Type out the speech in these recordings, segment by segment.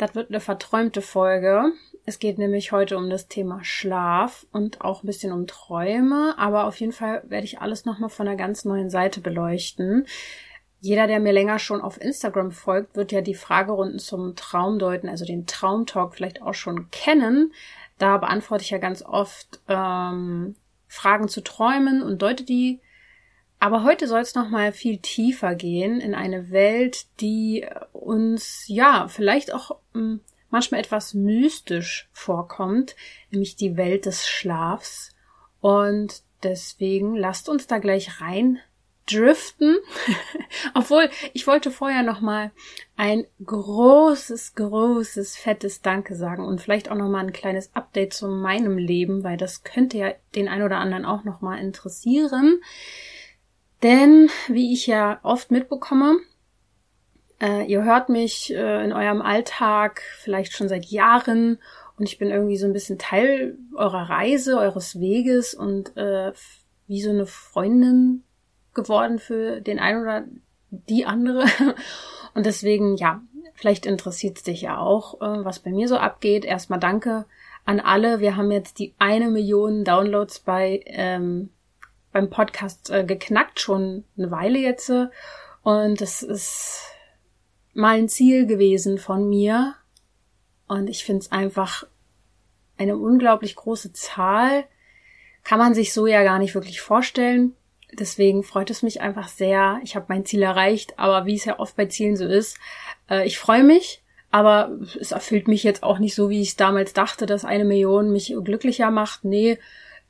Das wird eine verträumte Folge. Es geht nämlich heute um das Thema Schlaf und auch ein bisschen um Träume, aber auf jeden Fall werde ich alles nochmal von einer ganz neuen Seite beleuchten. Jeder, der mir länger schon auf Instagram folgt, wird ja die Fragerunden zum Traumdeuten, also den Traumtalk vielleicht auch schon kennen. Da beantworte ich ja ganz oft ähm, Fragen zu Träumen und deute die aber heute soll es noch mal viel tiefer gehen in eine Welt, die uns ja vielleicht auch hm, manchmal etwas mystisch vorkommt, nämlich die Welt des Schlafs. Und deswegen lasst uns da gleich rein driften. Obwohl, ich wollte vorher noch mal ein großes, großes, fettes Danke sagen und vielleicht auch noch mal ein kleines Update zu meinem Leben, weil das könnte ja den ein oder anderen auch noch mal interessieren. Denn, wie ich ja oft mitbekomme, äh, ihr hört mich äh, in eurem Alltag vielleicht schon seit Jahren und ich bin irgendwie so ein bisschen Teil eurer Reise, eures Weges und äh, wie so eine Freundin geworden für den einen oder die andere. Und deswegen, ja, vielleicht interessiert es dich ja auch, äh, was bei mir so abgeht. Erstmal danke an alle. Wir haben jetzt die eine Million Downloads bei ähm, beim Podcast äh, geknackt, schon eine Weile jetzt. Und es ist mal ein Ziel gewesen von mir. Und ich finde es einfach eine unglaublich große Zahl. Kann man sich so ja gar nicht wirklich vorstellen. Deswegen freut es mich einfach sehr. Ich habe mein Ziel erreicht, aber wie es ja oft bei Zielen so ist, äh, ich freue mich, aber es erfüllt mich jetzt auch nicht so, wie ich damals dachte, dass eine Million mich glücklicher macht. Nee,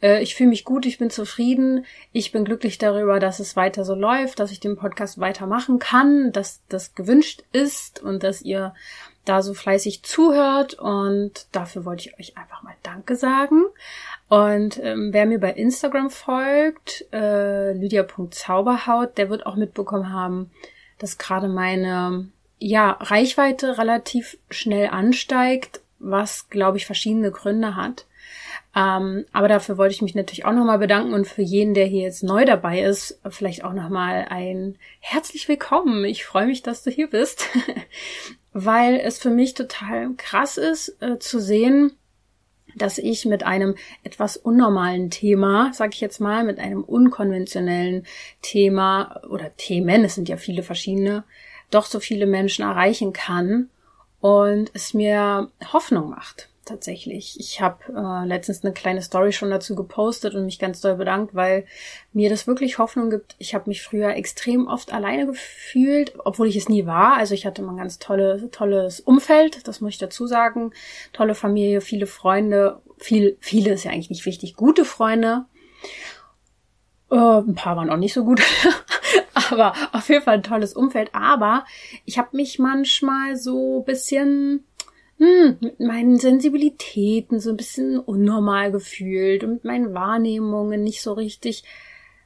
äh, ich fühle mich gut, ich bin zufrieden, ich bin glücklich darüber, dass es weiter so läuft, dass ich den Podcast weitermachen kann, dass das gewünscht ist und dass ihr da so fleißig zuhört und dafür wollte ich euch einfach mal Danke sagen. Und ähm, wer mir bei Instagram folgt, äh, lydia.zauberhaut, der wird auch mitbekommen haben, dass gerade meine ja, Reichweite relativ schnell ansteigt, was, glaube ich, verschiedene Gründe hat. Ähm, aber dafür wollte ich mich natürlich auch nochmal bedanken und für jeden, der hier jetzt neu dabei ist, vielleicht auch nochmal ein herzlich willkommen. Ich freue mich, dass du hier bist, weil es für mich total krass ist äh, zu sehen, dass ich mit einem etwas unnormalen Thema, sag ich jetzt mal, mit einem unkonventionellen Thema oder Themen, es sind ja viele verschiedene, doch so viele Menschen erreichen kann und es mir Hoffnung macht tatsächlich. Ich habe äh, letztens eine kleine Story schon dazu gepostet und mich ganz doll bedankt, weil mir das wirklich Hoffnung gibt. Ich habe mich früher extrem oft alleine gefühlt, obwohl ich es nie war. Also ich hatte mal ein ganz tolle, tolles Umfeld, das muss ich dazu sagen. Tolle Familie, viele Freunde, viel, viele ist ja eigentlich nicht wichtig, gute Freunde. Äh, ein paar waren auch nicht so gut. aber auf jeden Fall ein tolles Umfeld. Aber ich habe mich manchmal so bisschen hm, mit meinen Sensibilitäten so ein bisschen unnormal gefühlt und mit meinen Wahrnehmungen nicht so richtig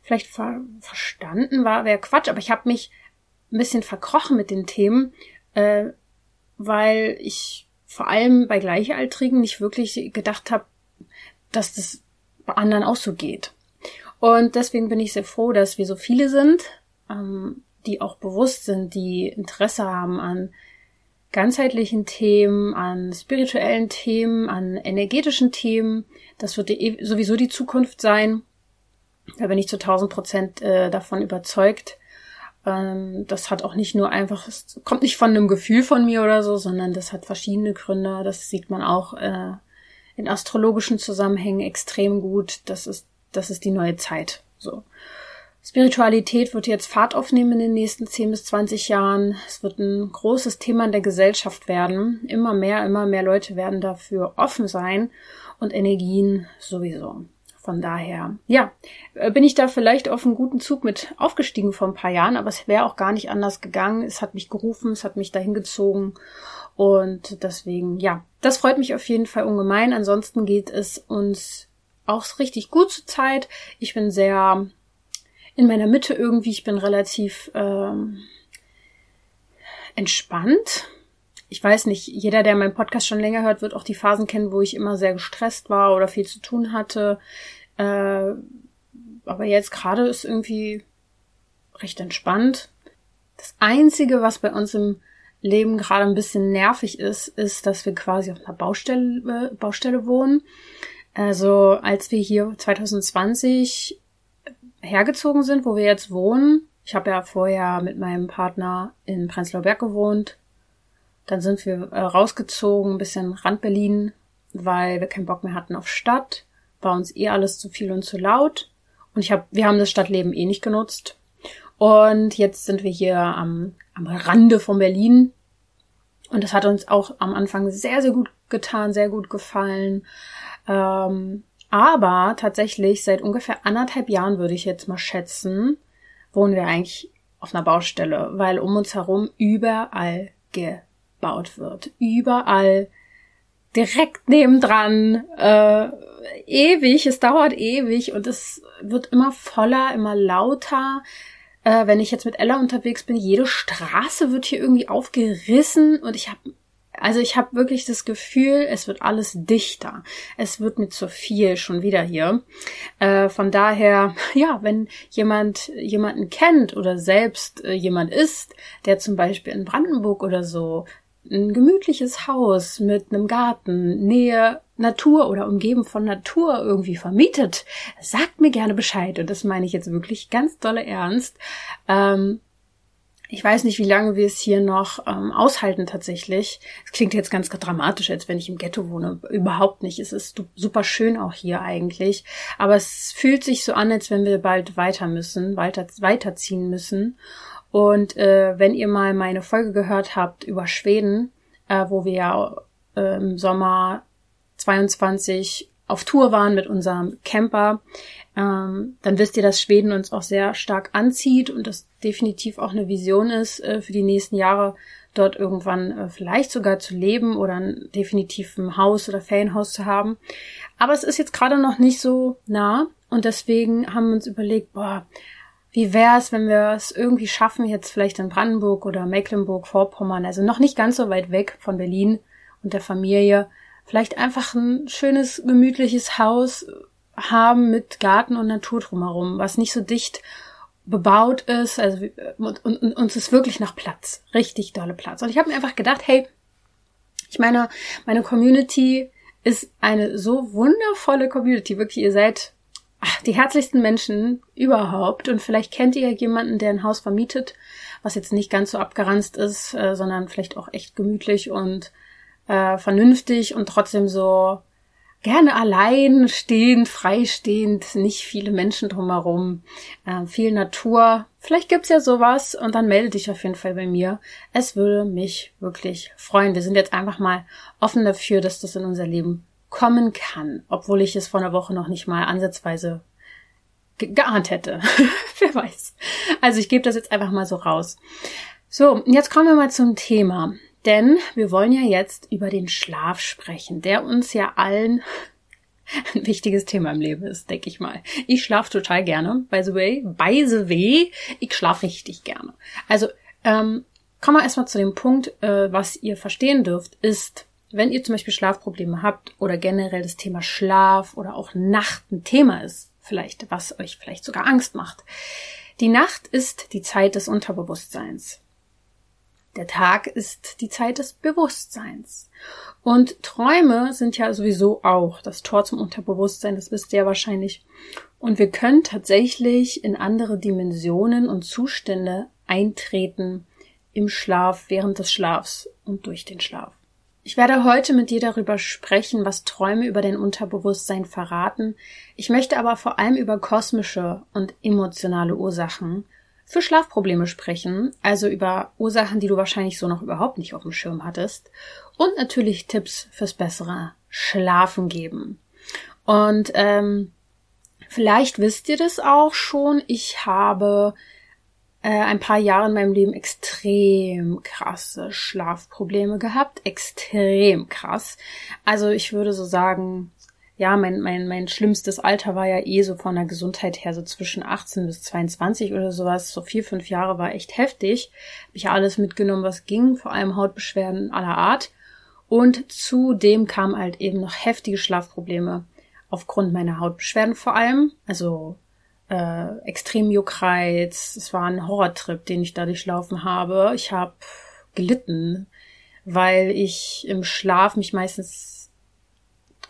vielleicht ver verstanden war, wäre Quatsch, aber ich habe mich ein bisschen verkrochen mit den Themen, äh, weil ich vor allem bei Gleichaltrigen nicht wirklich gedacht habe, dass das bei anderen auch so geht. Und deswegen bin ich sehr froh, dass wir so viele sind, ähm, die auch bewusst sind, die Interesse haben an ganzheitlichen Themen, an spirituellen Themen, an energetischen Themen. Das wird sowieso die Zukunft sein. Da bin ich zu 1000 Prozent äh, davon überzeugt. Ähm, das hat auch nicht nur einfach, es kommt nicht von einem Gefühl von mir oder so, sondern das hat verschiedene Gründe. Das sieht man auch äh, in astrologischen Zusammenhängen extrem gut. Das ist, das ist die neue Zeit. So. Spiritualität wird jetzt Fahrt aufnehmen in den nächsten 10 bis 20 Jahren. Es wird ein großes Thema in der Gesellschaft werden. Immer mehr, immer mehr Leute werden dafür offen sein und Energien sowieso. Von daher, ja, äh, bin ich da vielleicht auf einen guten Zug mit aufgestiegen vor ein paar Jahren, aber es wäre auch gar nicht anders gegangen. Es hat mich gerufen, es hat mich dahin gezogen Und deswegen, ja, das freut mich auf jeden Fall ungemein. Ansonsten geht es uns auch richtig gut zur Zeit. Ich bin sehr in meiner Mitte irgendwie. Ich bin relativ ähm, entspannt. Ich weiß nicht, jeder, der meinen Podcast schon länger hört, wird auch die Phasen kennen, wo ich immer sehr gestresst war oder viel zu tun hatte. Äh, aber jetzt gerade ist irgendwie recht entspannt. Das Einzige, was bei uns im Leben gerade ein bisschen nervig ist, ist, dass wir quasi auf einer Baustelle, Baustelle wohnen. Also als wir hier 2020 hergezogen sind, wo wir jetzt wohnen, ich habe ja vorher mit meinem Partner in Prenzlauer Berg gewohnt, dann sind wir äh, rausgezogen, ein bisschen Rand Berlin, weil wir keinen Bock mehr hatten auf Stadt, war uns eh alles zu viel und zu laut. Und ich habe, wir haben das Stadtleben eh nicht genutzt. Und jetzt sind wir hier am, am Rande von Berlin. Und das hat uns auch am Anfang sehr, sehr gut getan, sehr gut gefallen. Ähm, aber tatsächlich seit ungefähr anderthalb Jahren würde ich jetzt mal schätzen, wohnen wir eigentlich auf einer Baustelle, weil um uns herum überall gebaut wird. Überall. Direkt nebendran, äh, ewig, es dauert ewig. Und es wird immer voller, immer lauter. Äh, wenn ich jetzt mit Ella unterwegs bin, jede Straße wird hier irgendwie aufgerissen. Und ich habe also ich habe wirklich das Gefühl, es wird alles dichter. Es wird mir zu viel schon wieder hier. Äh, von daher, ja, wenn jemand jemanden kennt oder selbst äh, jemand ist, der zum Beispiel in Brandenburg oder so ein gemütliches Haus mit einem Garten, Nähe Natur oder umgeben von Natur irgendwie vermietet, sagt mir gerne Bescheid. Und das meine ich jetzt wirklich ganz dolle ernst. Ähm, ich weiß nicht, wie lange wir es hier noch ähm, aushalten tatsächlich. Es klingt jetzt ganz dramatisch, als wenn ich im Ghetto wohne. Überhaupt nicht. Es ist super schön auch hier eigentlich. Aber es fühlt sich so an, als wenn wir bald weiter müssen, weiter, weiterziehen müssen. Und äh, wenn ihr mal meine Folge gehört habt über Schweden, äh, wo wir ja äh, im Sommer 22 auf Tour waren mit unserem Camper, ähm, dann wisst ihr, dass Schweden uns auch sehr stark anzieht und das definitiv auch eine Vision ist, äh, für die nächsten Jahre dort irgendwann äh, vielleicht sogar zu leben oder ein definitiv ein Haus oder Ferienhaus zu haben. Aber es ist jetzt gerade noch nicht so nah und deswegen haben wir uns überlegt, boah, wie wäre es, wenn wir es irgendwie schaffen, jetzt vielleicht in Brandenburg oder Mecklenburg-Vorpommern, also noch nicht ganz so weit weg von Berlin und der Familie, vielleicht einfach ein schönes, gemütliches Haus haben mit Garten und Natur drumherum, was nicht so dicht bebaut ist, also und, und, und uns ist wirklich nach Platz, richtig dolle Platz. Und ich habe mir einfach gedacht, hey, ich meine, meine Community ist eine so wundervolle Community, wirklich, ihr seid ach, die herzlichsten Menschen überhaupt. Und vielleicht kennt ihr jemanden, der ein Haus vermietet, was jetzt nicht ganz so abgeranzt ist, äh, sondern vielleicht auch echt gemütlich und äh, vernünftig und trotzdem so gerne allein stehend, freistehend, nicht viele Menschen drumherum, äh, viel Natur. Vielleicht gibt's ja sowas und dann melde dich auf jeden Fall bei mir. Es würde mich wirklich freuen. Wir sind jetzt einfach mal offen dafür, dass das in unser Leben kommen kann, obwohl ich es vor einer Woche noch nicht mal ansatzweise ge geahnt hätte. Wer weiß. Also ich gebe das jetzt einfach mal so raus. So, jetzt kommen wir mal zum Thema. Denn wir wollen ja jetzt über den Schlaf sprechen, der uns ja allen ein wichtiges Thema im Leben ist, denke ich mal. Ich schlafe total gerne, by the way. By the way, ich schlafe richtig gerne. Also, ähm, kommen wir erstmal zu dem Punkt, äh, was ihr verstehen dürft, ist, wenn ihr zum Beispiel Schlafprobleme habt oder generell das Thema Schlaf oder auch Nacht ein Thema ist, vielleicht, was euch vielleicht sogar Angst macht. Die Nacht ist die Zeit des Unterbewusstseins. Der Tag ist die Zeit des Bewusstseins. Und Träume sind ja sowieso auch das Tor zum Unterbewusstsein, das wisst ihr ja wahrscheinlich. Und wir können tatsächlich in andere Dimensionen und Zustände eintreten im Schlaf, während des Schlafs und durch den Schlaf. Ich werde heute mit dir darüber sprechen, was Träume über dein Unterbewusstsein verraten. Ich möchte aber vor allem über kosmische und emotionale Ursachen für Schlafprobleme sprechen, also über Ursachen, die du wahrscheinlich so noch überhaupt nicht auf dem Schirm hattest und natürlich Tipps fürs bessere Schlafen geben. Und ähm, vielleicht wisst ihr das auch schon, ich habe äh, ein paar Jahre in meinem Leben extrem krasse Schlafprobleme gehabt. Extrem krass. Also ich würde so sagen, ja, mein, mein, mein schlimmstes Alter war ja eh so von der Gesundheit her so zwischen 18 bis 22 oder sowas. So vier, fünf Jahre war echt heftig. Hab ich alles mitgenommen, was ging, vor allem Hautbeschwerden aller Art. Und zudem kamen halt eben noch heftige Schlafprobleme aufgrund meiner Hautbeschwerden vor allem. Also äh, extrem Juckreiz. Es war ein Horrortrip, den ich da durchlaufen habe. Ich habe gelitten, weil ich im Schlaf mich meistens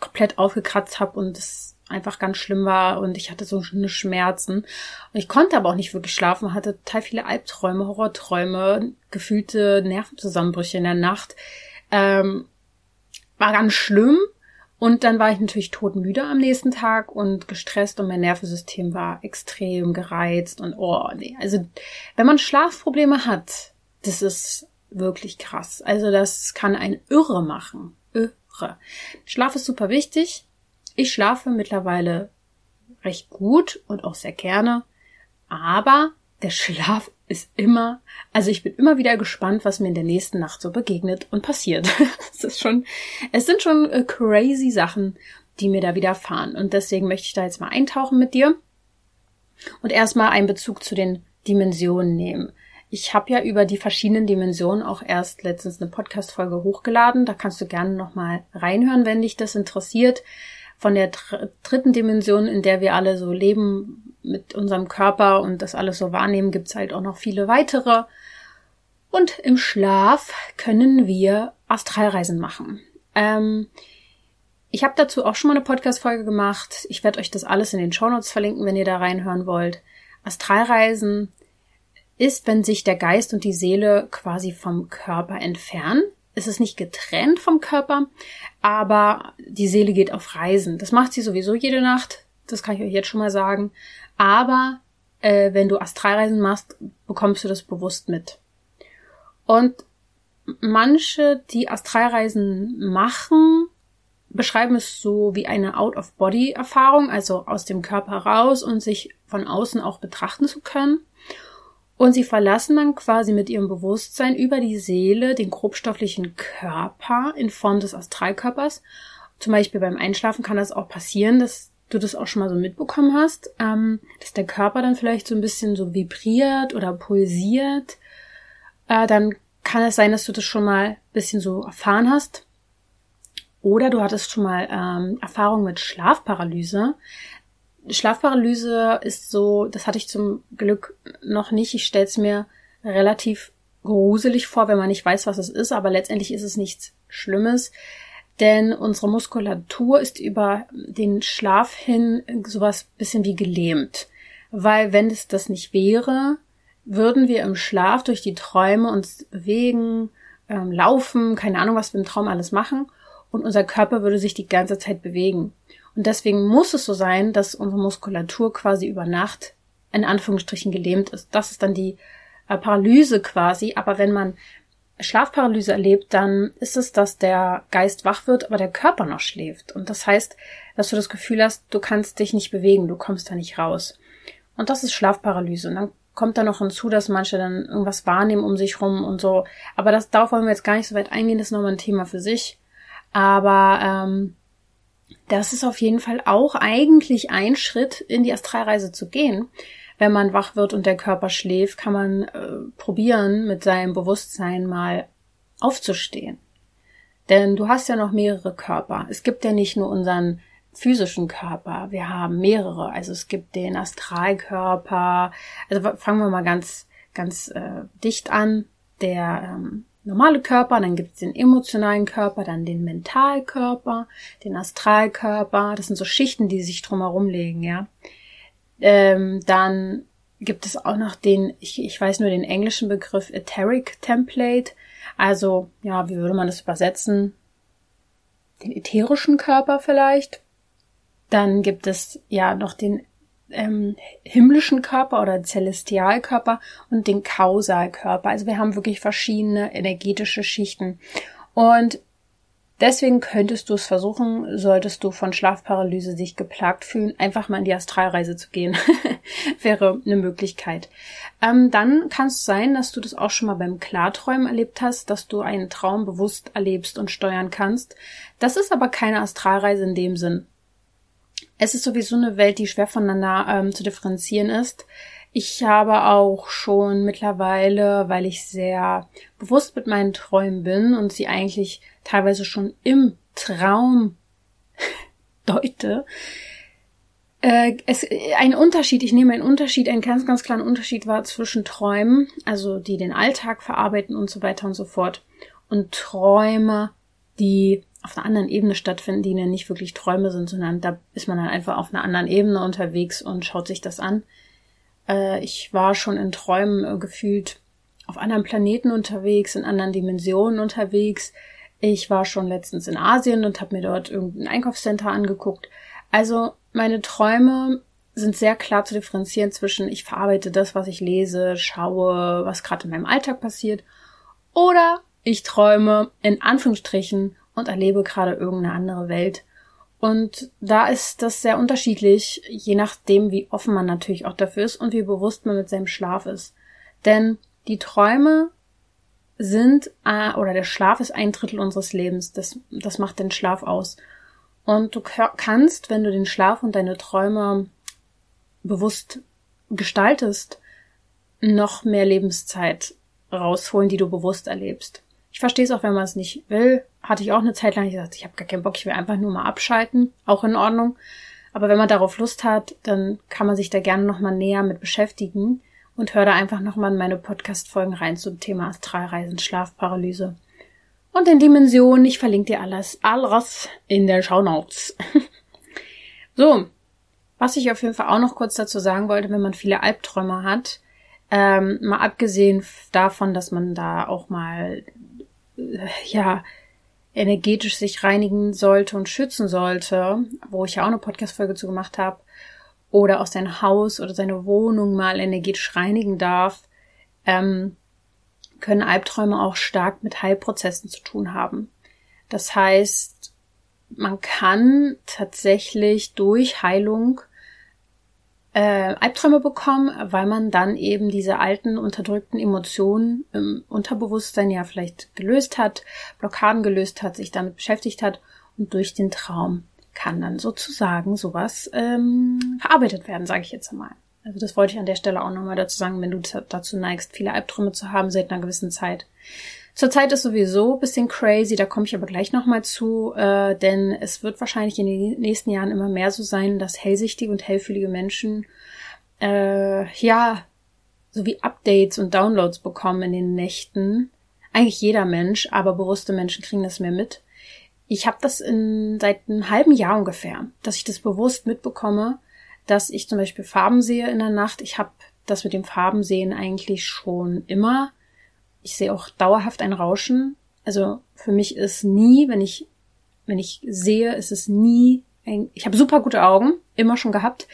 komplett aufgekratzt habe und es einfach ganz schlimm war und ich hatte so Schmerzen. Und ich konnte aber auch nicht wirklich schlafen, hatte total viele Albträume, Horrorträume, gefühlte Nervenzusammenbrüche in der Nacht. Ähm, war ganz schlimm. Und dann war ich natürlich todmüde am nächsten Tag und gestresst und mein Nervensystem war extrem gereizt und oh nee. Also wenn man Schlafprobleme hat, das ist wirklich krass. Also das kann ein Irre machen. Irre. Schlaf ist super wichtig. Ich schlafe mittlerweile recht gut und auch sehr gerne. Aber der Schlaf ist immer, also ich bin immer wieder gespannt, was mir in der nächsten Nacht so begegnet und passiert. es ist schon, es sind schon äh, crazy Sachen, die mir da widerfahren. Und deswegen möchte ich da jetzt mal eintauchen mit dir und erstmal einen Bezug zu den Dimensionen nehmen. Ich habe ja über die verschiedenen Dimensionen auch erst letztens eine Podcast-Folge hochgeladen. Da kannst du gerne nochmal reinhören, wenn dich das interessiert. Von der dritten Dimension, in der wir alle so leben, mit unserem Körper und das alles so wahrnehmen, gibt's halt auch noch viele weitere. Und im Schlaf können wir Astralreisen machen. Ähm, ich habe dazu auch schon mal eine Podcast-Folge gemacht. Ich werde euch das alles in den Shownotes verlinken, wenn ihr da reinhören wollt. Astralreisen ist, wenn sich der Geist und die Seele quasi vom Körper entfernen. Es ist nicht getrennt vom Körper, aber die Seele geht auf Reisen. Das macht sie sowieso jede Nacht. Das kann ich euch jetzt schon mal sagen. Aber äh, wenn du Astralreisen machst, bekommst du das bewusst mit. Und manche, die Astralreisen machen, beschreiben es so wie eine Out-of-Body-Erfahrung, also aus dem Körper raus und sich von außen auch betrachten zu können. Und sie verlassen dann quasi mit ihrem Bewusstsein über die Seele den grobstofflichen Körper in Form des Astralkörpers. Zum Beispiel beim Einschlafen kann das auch passieren, dass du das auch schon mal so mitbekommen hast, ähm, dass der Körper dann vielleicht so ein bisschen so vibriert oder pulsiert, äh, dann kann es sein, dass du das schon mal ein bisschen so erfahren hast. Oder du hattest schon mal ähm, Erfahrung mit Schlafparalyse. Schlafparalyse ist so, das hatte ich zum Glück noch nicht. Ich stelle es mir relativ gruselig vor, wenn man nicht weiß, was es ist, aber letztendlich ist es nichts Schlimmes denn unsere Muskulatur ist über den Schlaf hin sowas bisschen wie gelähmt. Weil wenn es das nicht wäre, würden wir im Schlaf durch die Träume uns bewegen, ähm, laufen, keine Ahnung, was wir im Traum alles machen und unser Körper würde sich die ganze Zeit bewegen. Und deswegen muss es so sein, dass unsere Muskulatur quasi über Nacht in Anführungsstrichen gelähmt ist. Das ist dann die äh, Paralyse quasi. Aber wenn man Schlafparalyse erlebt, dann ist es, dass der Geist wach wird, aber der Körper noch schläft. Und das heißt, dass du das Gefühl hast, du kannst dich nicht bewegen, du kommst da nicht raus. Und das ist Schlafparalyse. Und dann kommt da noch hinzu, dass manche dann irgendwas wahrnehmen um sich rum und so. Aber das, darauf wollen wir jetzt gar nicht so weit eingehen, das ist nochmal ein Thema für sich. Aber ähm, das ist auf jeden Fall auch eigentlich ein Schritt in die Astralreise zu gehen wenn man wach wird und der Körper schläft, kann man äh, probieren, mit seinem Bewusstsein mal aufzustehen. Denn du hast ja noch mehrere Körper. Es gibt ja nicht nur unseren physischen Körper, wir haben mehrere. Also es gibt den Astralkörper. Also fangen wir mal ganz, ganz äh, dicht an. Der ähm, normale Körper, dann gibt es den emotionalen Körper, dann den Mentalkörper, den Astralkörper. Das sind so Schichten, die sich drumherum legen, ja. Ähm, dann gibt es auch noch den, ich, ich weiß nur den englischen Begriff Etheric Template. Also, ja, wie würde man das übersetzen? Den ätherischen Körper vielleicht. Dann gibt es ja noch den ähm, himmlischen Körper oder Celestialkörper und den Kausalkörper. Also wir haben wirklich verschiedene energetische Schichten. Und Deswegen könntest du es versuchen, solltest du von Schlafparalyse sich geplagt fühlen, einfach mal in die Astralreise zu gehen. Wäre eine Möglichkeit. Ähm, dann kann es sein, dass du das auch schon mal beim Klarträumen erlebt hast, dass du einen Traum bewusst erlebst und steuern kannst. Das ist aber keine Astralreise in dem Sinn. Es ist sowieso eine Welt, die schwer voneinander ähm, zu differenzieren ist. Ich habe auch schon mittlerweile, weil ich sehr bewusst mit meinen Träumen bin und sie eigentlich teilweise schon im Traum deute, äh, es, ein Unterschied, ich nehme einen Unterschied, einen ganz, ganz klaren Unterschied war zwischen Träumen, also die den Alltag verarbeiten und so weiter und so fort, und Träume, die auf einer anderen Ebene stattfinden, die ja nicht wirklich Träume sind, sondern da ist man dann einfach auf einer anderen Ebene unterwegs und schaut sich das an. Äh, ich war schon in Träumen äh, gefühlt auf anderen Planeten unterwegs, in anderen Dimensionen unterwegs. Ich war schon letztens in Asien und habe mir dort irgendein Einkaufscenter angeguckt. Also meine Träume sind sehr klar zu differenzieren zwischen ich verarbeite das, was ich lese, schaue, was gerade in meinem Alltag passiert, oder ich träume in Anführungsstrichen und erlebe gerade irgendeine andere Welt. Und da ist das sehr unterschiedlich, je nachdem, wie offen man natürlich auch dafür ist und wie bewusst man mit seinem Schlaf ist. Denn die Träume sind, äh, oder der Schlaf ist ein Drittel unseres Lebens. Das, das macht den Schlaf aus. Und du kannst, wenn du den Schlaf und deine Träume bewusst gestaltest, noch mehr Lebenszeit rausholen, die du bewusst erlebst. Ich verstehe es auch, wenn man es nicht will. Hatte ich auch eine Zeit lang gesagt, ich habe gar keinen Bock, ich will einfach nur mal abschalten. Auch in Ordnung. Aber wenn man darauf Lust hat, dann kann man sich da gerne nochmal näher mit beschäftigen und hör da einfach nochmal in meine Podcast-Folgen rein zum Thema Astralreisen, Schlafparalyse. Und in Dimensionen, ich verlinke dir alles, alles in der Shownotes. so. Was ich auf jeden Fall auch noch kurz dazu sagen wollte, wenn man viele Albträume hat, ähm, mal abgesehen davon, dass man da auch mal ja, energetisch sich reinigen sollte und schützen sollte, wo ich ja auch eine Podcast-Folge zu gemacht habe, oder auch sein Haus oder seine Wohnung mal energetisch reinigen darf, ähm, können Albträume auch stark mit Heilprozessen zu tun haben. Das heißt, man kann tatsächlich durch Heilung äh, Albträume bekommen, weil man dann eben diese alten unterdrückten Emotionen im Unterbewusstsein ja vielleicht gelöst hat, Blockaden gelöst hat, sich damit beschäftigt hat und durch den Traum kann dann sozusagen sowas ähm, verarbeitet werden, sage ich jetzt einmal. Also das wollte ich an der Stelle auch nochmal dazu sagen, wenn du dazu neigst, viele Albträume zu haben seit einer gewissen Zeit. Zurzeit ist sowieso bisschen crazy, da komme ich aber gleich nochmal zu, äh, denn es wird wahrscheinlich in den nächsten Jahren immer mehr so sein, dass hellsichtige und hellfühlige Menschen äh, ja sowie Updates und Downloads bekommen in den Nächten. Eigentlich jeder Mensch, aber bewusste Menschen kriegen das mehr mit. Ich habe das in, seit einem halben Jahr ungefähr, dass ich das bewusst mitbekomme, dass ich zum Beispiel Farben sehe in der Nacht. Ich habe das mit dem Farbensehen eigentlich schon immer ich sehe auch dauerhaft ein Rauschen. Also für mich ist nie, wenn ich, wenn ich sehe, ist es nie ein, ich habe super gute Augen, immer schon gehabt.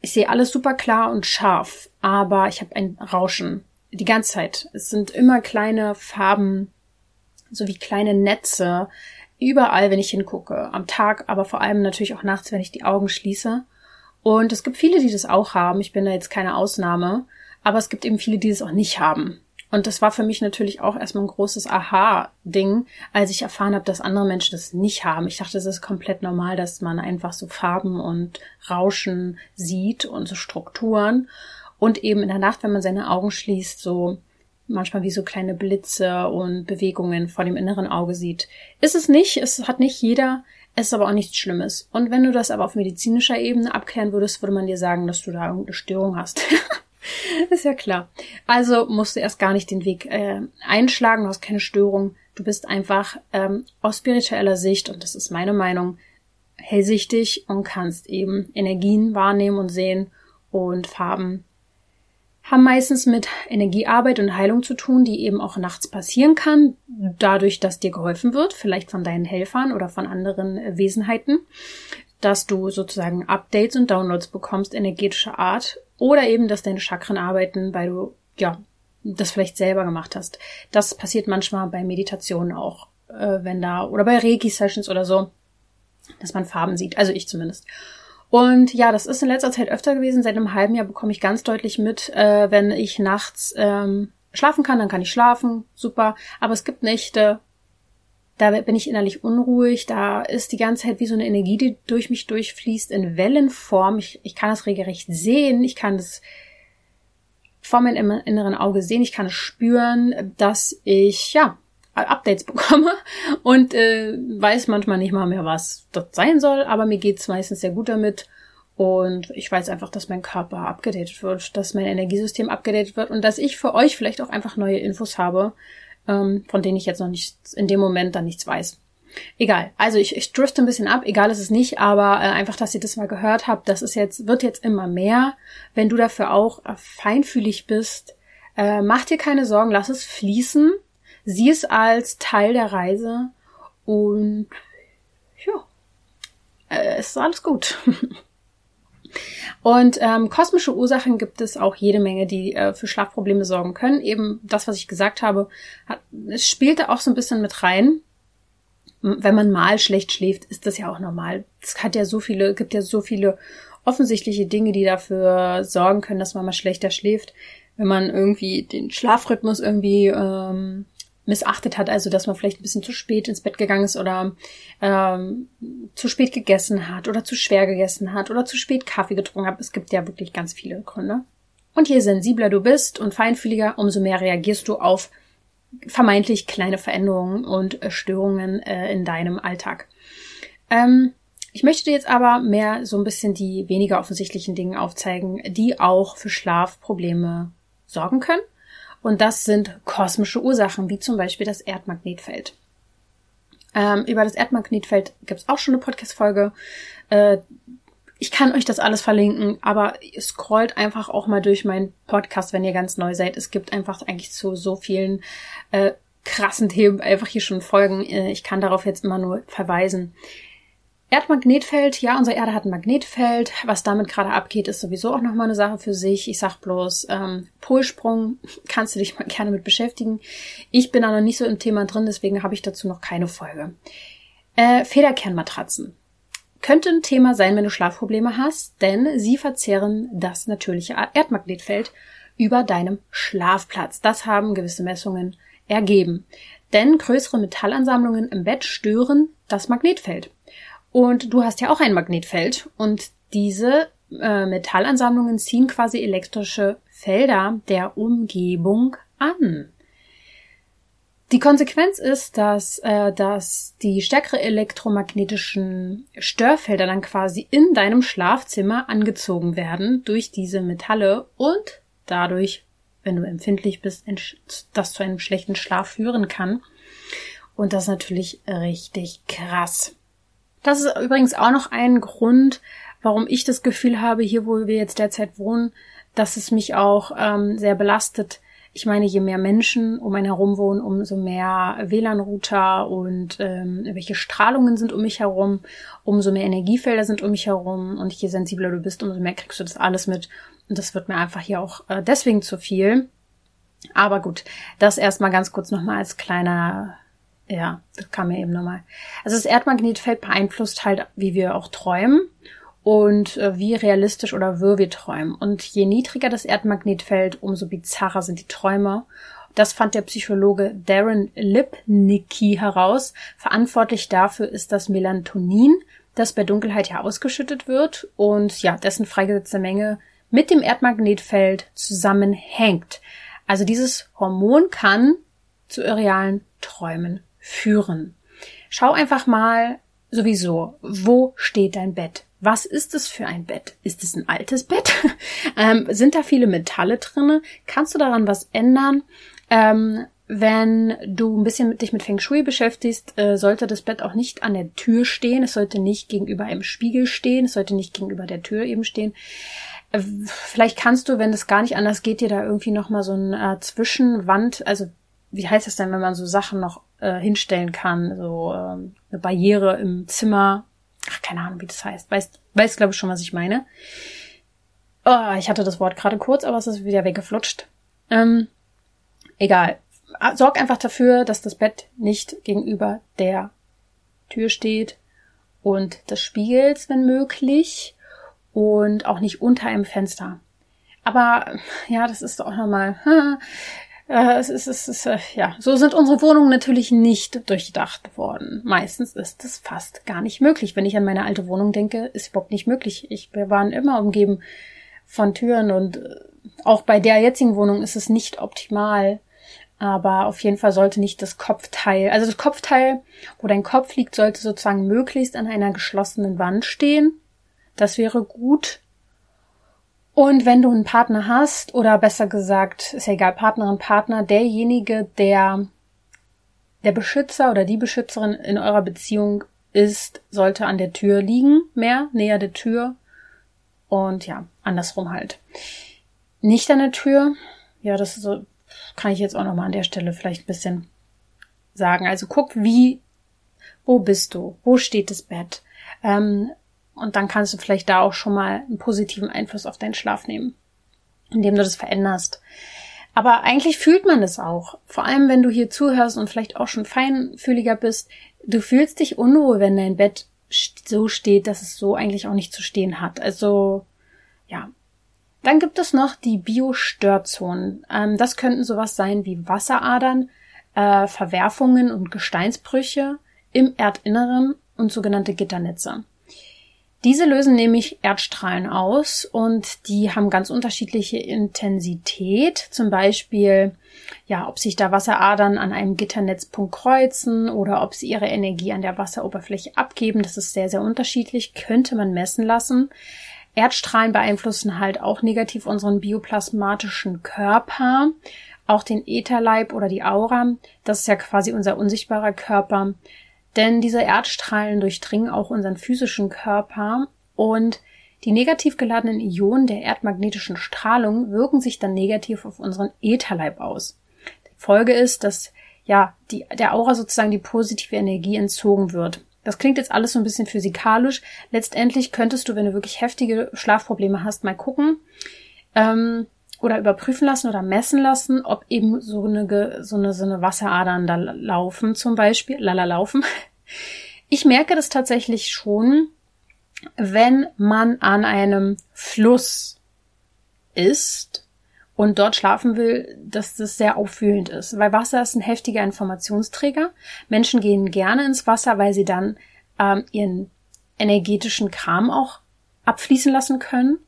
Ich sehe alles super klar und scharf, aber ich habe ein Rauschen die ganze Zeit. Es sind immer kleine Farben, so wie kleine Netze, überall, wenn ich hingucke. Am Tag, aber vor allem natürlich auch nachts, wenn ich die Augen schließe. Und es gibt viele, die das auch haben. Ich bin da jetzt keine Ausnahme. Aber es gibt eben viele, die das auch nicht haben. Und das war für mich natürlich auch erstmal ein großes Aha-Ding, als ich erfahren habe, dass andere Menschen das nicht haben. Ich dachte, es ist komplett normal, dass man einfach so Farben und Rauschen sieht und so Strukturen. Und eben in der Nacht, wenn man seine Augen schließt, so manchmal wie so kleine Blitze und Bewegungen vor dem inneren Auge sieht. Ist es nicht, es hat nicht jeder, es ist aber auch nichts Schlimmes. Und wenn du das aber auf medizinischer Ebene abklären würdest, würde man dir sagen, dass du da irgendeine Störung hast. ist ja klar. Also musst du erst gar nicht den Weg äh, einschlagen, du hast keine Störung. Du bist einfach ähm, aus spiritueller Sicht, und das ist meine Meinung, hellsichtig und kannst eben Energien wahrnehmen und sehen und Farben haben meistens mit Energiearbeit und Heilung zu tun, die eben auch nachts passieren kann, dadurch, dass dir geholfen wird, vielleicht von deinen Helfern oder von anderen Wesenheiten, dass du sozusagen Updates und Downloads bekommst, energetischer Art oder eben, dass deine Chakren arbeiten, weil du, ja, das vielleicht selber gemacht hast. Das passiert manchmal bei Meditationen auch. äh, wenn da, oder bei Reiki-Sessions oder so, dass man Farben sieht. Also ich zumindest. Und ja, das ist in letzter Zeit öfter gewesen. Seit einem halben Jahr bekomme ich ganz deutlich mit, äh, wenn ich nachts ähm, schlafen kann, dann kann ich schlafen, super. Aber es gibt Nächte, da bin ich innerlich unruhig, da ist die ganze Zeit wie so eine Energie, die durch mich durchfließt in Wellenform. Ich, ich kann das regelrecht sehen, ich kann das vor meinem inneren Auge sehen, ich kann es spüren, dass ich, ja, Updates bekomme. Und äh, weiß manchmal nicht mal mehr, was dort sein soll, aber mir geht's meistens sehr gut damit. Und ich weiß einfach, dass mein Körper abgedatet wird, dass mein Energiesystem abgedatet wird und dass ich für euch vielleicht auch einfach neue Infos habe, ähm, von denen ich jetzt noch nicht in dem Moment dann nichts weiß. Egal. Also ich, ich drifte ein bisschen ab, egal ist es nicht, aber äh, einfach, dass ihr das mal gehört habt, das ist jetzt, wird jetzt immer mehr. Wenn du dafür auch äh, feinfühlig bist, äh, mach dir keine Sorgen, lass es fließen sieh es als Teil der Reise und ja, äh, es ist alles gut. Und ähm, kosmische Ursachen gibt es auch jede Menge, die äh, für Schlafprobleme sorgen können. Eben das, was ich gesagt habe, hat, es spielte auch so ein bisschen mit rein. Wenn man mal schlecht schläft, ist das ja auch normal. Es hat ja so viele, gibt ja so viele offensichtliche Dinge, die dafür sorgen können, dass man mal schlechter schläft. Wenn man irgendwie den Schlafrhythmus irgendwie ähm, missachtet hat, also dass man vielleicht ein bisschen zu spät ins Bett gegangen ist oder ähm, zu spät gegessen hat oder zu schwer gegessen hat oder zu spät Kaffee getrunken hat. Es gibt ja wirklich ganz viele Gründe. Und je sensibler du bist und feinfühliger, umso mehr reagierst du auf vermeintlich kleine Veränderungen und äh, Störungen äh, in deinem Alltag. Ähm, ich möchte dir jetzt aber mehr so ein bisschen die weniger offensichtlichen Dinge aufzeigen, die auch für Schlafprobleme sorgen können und das sind kosmische Ursachen, wie zum Beispiel das Erdmagnetfeld. Ähm, über das Erdmagnetfeld gibt es auch schon eine Podcast-Folge. Äh, ich kann euch das alles verlinken, aber scrollt einfach auch mal durch meinen Podcast, wenn ihr ganz neu seid. Es gibt einfach eigentlich zu so vielen äh, krassen Themen einfach hier schon Folgen. Äh, ich kann darauf jetzt immer nur verweisen. Erdmagnetfeld, ja, unsere Erde hat ein Magnetfeld. Was damit gerade abgeht, ist sowieso auch nochmal eine Sache für sich. Ich sag bloß, ähm, Polsprung, kannst du dich mal gerne mit beschäftigen. Ich bin da noch nicht so im Thema drin, deswegen habe ich dazu noch keine Folge. Äh, Federkernmatratzen. Könnte ein Thema sein, wenn du Schlafprobleme hast, denn sie verzehren das natürliche Erdmagnetfeld über deinem Schlafplatz. Das haben gewisse Messungen ergeben. Denn größere Metallansammlungen im Bett stören das Magnetfeld. Und du hast ja auch ein Magnetfeld und diese äh, Metallansammlungen ziehen quasi elektrische Felder der Umgebung an. Die Konsequenz ist, dass, äh, dass die stärkere elektromagnetischen Störfelder dann quasi in deinem Schlafzimmer angezogen werden durch diese Metalle und dadurch, wenn du empfindlich bist, das zu einem schlechten Schlaf führen kann. Und das ist natürlich richtig krass. Das ist übrigens auch noch ein Grund, warum ich das Gefühl habe, hier wo wir jetzt derzeit wohnen, dass es mich auch ähm, sehr belastet. Ich meine, je mehr Menschen um einen herum wohnen, umso mehr WLAN-Router und ähm, welche Strahlungen sind um mich herum, umso mehr Energiefelder sind um mich herum und je sensibler du bist, umso mehr kriegst du das alles mit. Und das wird mir einfach hier auch äh, deswegen zu viel. Aber gut, das erstmal ganz kurz nochmal als kleiner ja, das kam mir eben nochmal. Also das Erdmagnetfeld beeinflusst halt, wie wir auch träumen und äh, wie realistisch oder wirr wir träumen. Und je niedriger das Erdmagnetfeld, umso bizarrer sind die Träume. Das fand der Psychologe Darren Lipnicki heraus. Verantwortlich dafür ist das Melatonin, das bei Dunkelheit ja ausgeschüttet wird und ja, dessen freigesetzte Menge mit dem Erdmagnetfeld zusammenhängt. Also dieses Hormon kann zu realen Träumen führen. Schau einfach mal sowieso, wo steht dein Bett? Was ist es für ein Bett? Ist es ein altes Bett? ähm, sind da viele Metalle drinne? Kannst du daran was ändern? Ähm, wenn du ein bisschen mit dich mit Feng Shui beschäftigst, äh, sollte das Bett auch nicht an der Tür stehen. Es sollte nicht gegenüber einem Spiegel stehen. Es sollte nicht gegenüber der Tür eben stehen. Äh, vielleicht kannst du, wenn das gar nicht anders geht, dir da irgendwie noch mal so eine äh, Zwischenwand, also wie heißt das denn, wenn man so Sachen noch äh, hinstellen kann, so ähm, eine Barriere im Zimmer. Ach, keine Ahnung, wie das heißt. Weißt, weißt glaube ich schon, was ich meine. Oh, ich hatte das Wort gerade kurz, aber es ist wieder weggeflutscht. Ähm, egal. sorg einfach dafür, dass das Bett nicht gegenüber der Tür steht und des Spiegels, wenn möglich, und auch nicht unter einem Fenster. Aber ja, das ist auch nochmal. Äh, es ist, es ist, äh, ja, so sind unsere Wohnungen natürlich nicht durchdacht worden. Meistens ist es fast gar nicht möglich. Wenn ich an meine alte Wohnung denke, ist überhaupt nicht möglich. Ich, wir waren immer umgeben von Türen und äh, auch bei der jetzigen Wohnung ist es nicht optimal. Aber auf jeden Fall sollte nicht das Kopfteil, also das Kopfteil, wo dein Kopf liegt, sollte sozusagen möglichst an einer geschlossenen Wand stehen. Das wäre gut. Und wenn du einen Partner hast, oder besser gesagt, ist ja egal, Partnerin, Partner, derjenige, der der Beschützer oder die Beschützerin in eurer Beziehung ist, sollte an der Tür liegen, mehr, näher der Tür. Und ja, andersrum halt. Nicht an der Tür. Ja, das so, kann ich jetzt auch nochmal an der Stelle vielleicht ein bisschen sagen. Also guck, wie, wo bist du? Wo steht das Bett? Ähm, und dann kannst du vielleicht da auch schon mal einen positiven Einfluss auf deinen Schlaf nehmen, indem du das veränderst. Aber eigentlich fühlt man es auch. Vor allem, wenn du hier zuhörst und vielleicht auch schon feinfühliger bist. Du fühlst dich unruhig, wenn dein Bett so steht, dass es so eigentlich auch nicht zu stehen hat. Also, ja. Dann gibt es noch die Biostörzonen. Ähm, das könnten sowas sein wie Wasseradern, äh, Verwerfungen und Gesteinsbrüche im Erdinneren und sogenannte Gitternetze. Diese lösen nämlich Erdstrahlen aus und die haben ganz unterschiedliche Intensität. Zum Beispiel, ja, ob sich da Wasseradern an einem Gitternetzpunkt kreuzen oder ob sie ihre Energie an der Wasseroberfläche abgeben. Das ist sehr, sehr unterschiedlich, könnte man messen lassen. Erdstrahlen beeinflussen halt auch negativ unseren bioplasmatischen Körper, auch den Ätherleib oder die Aura. Das ist ja quasi unser unsichtbarer Körper. Denn diese Erdstrahlen durchdringen auch unseren physischen Körper und die negativ geladenen Ionen der erdmagnetischen Strahlung wirken sich dann negativ auf unseren Ätherleib aus. Die Folge ist, dass ja die, der Aura sozusagen die positive Energie entzogen wird. Das klingt jetzt alles so ein bisschen physikalisch. Letztendlich könntest du, wenn du wirklich heftige Schlafprobleme hast, mal gucken ähm, oder überprüfen lassen oder messen lassen, ob eben so eine, so eine, so eine Wasseradern da laufen zum Beispiel, lala laufen, ich merke das tatsächlich schon, wenn man an einem Fluss ist und dort schlafen will, dass das sehr auffühlend ist, weil Wasser ist ein heftiger Informationsträger. Menschen gehen gerne ins Wasser, weil sie dann ähm, ihren energetischen Kram auch abfließen lassen können.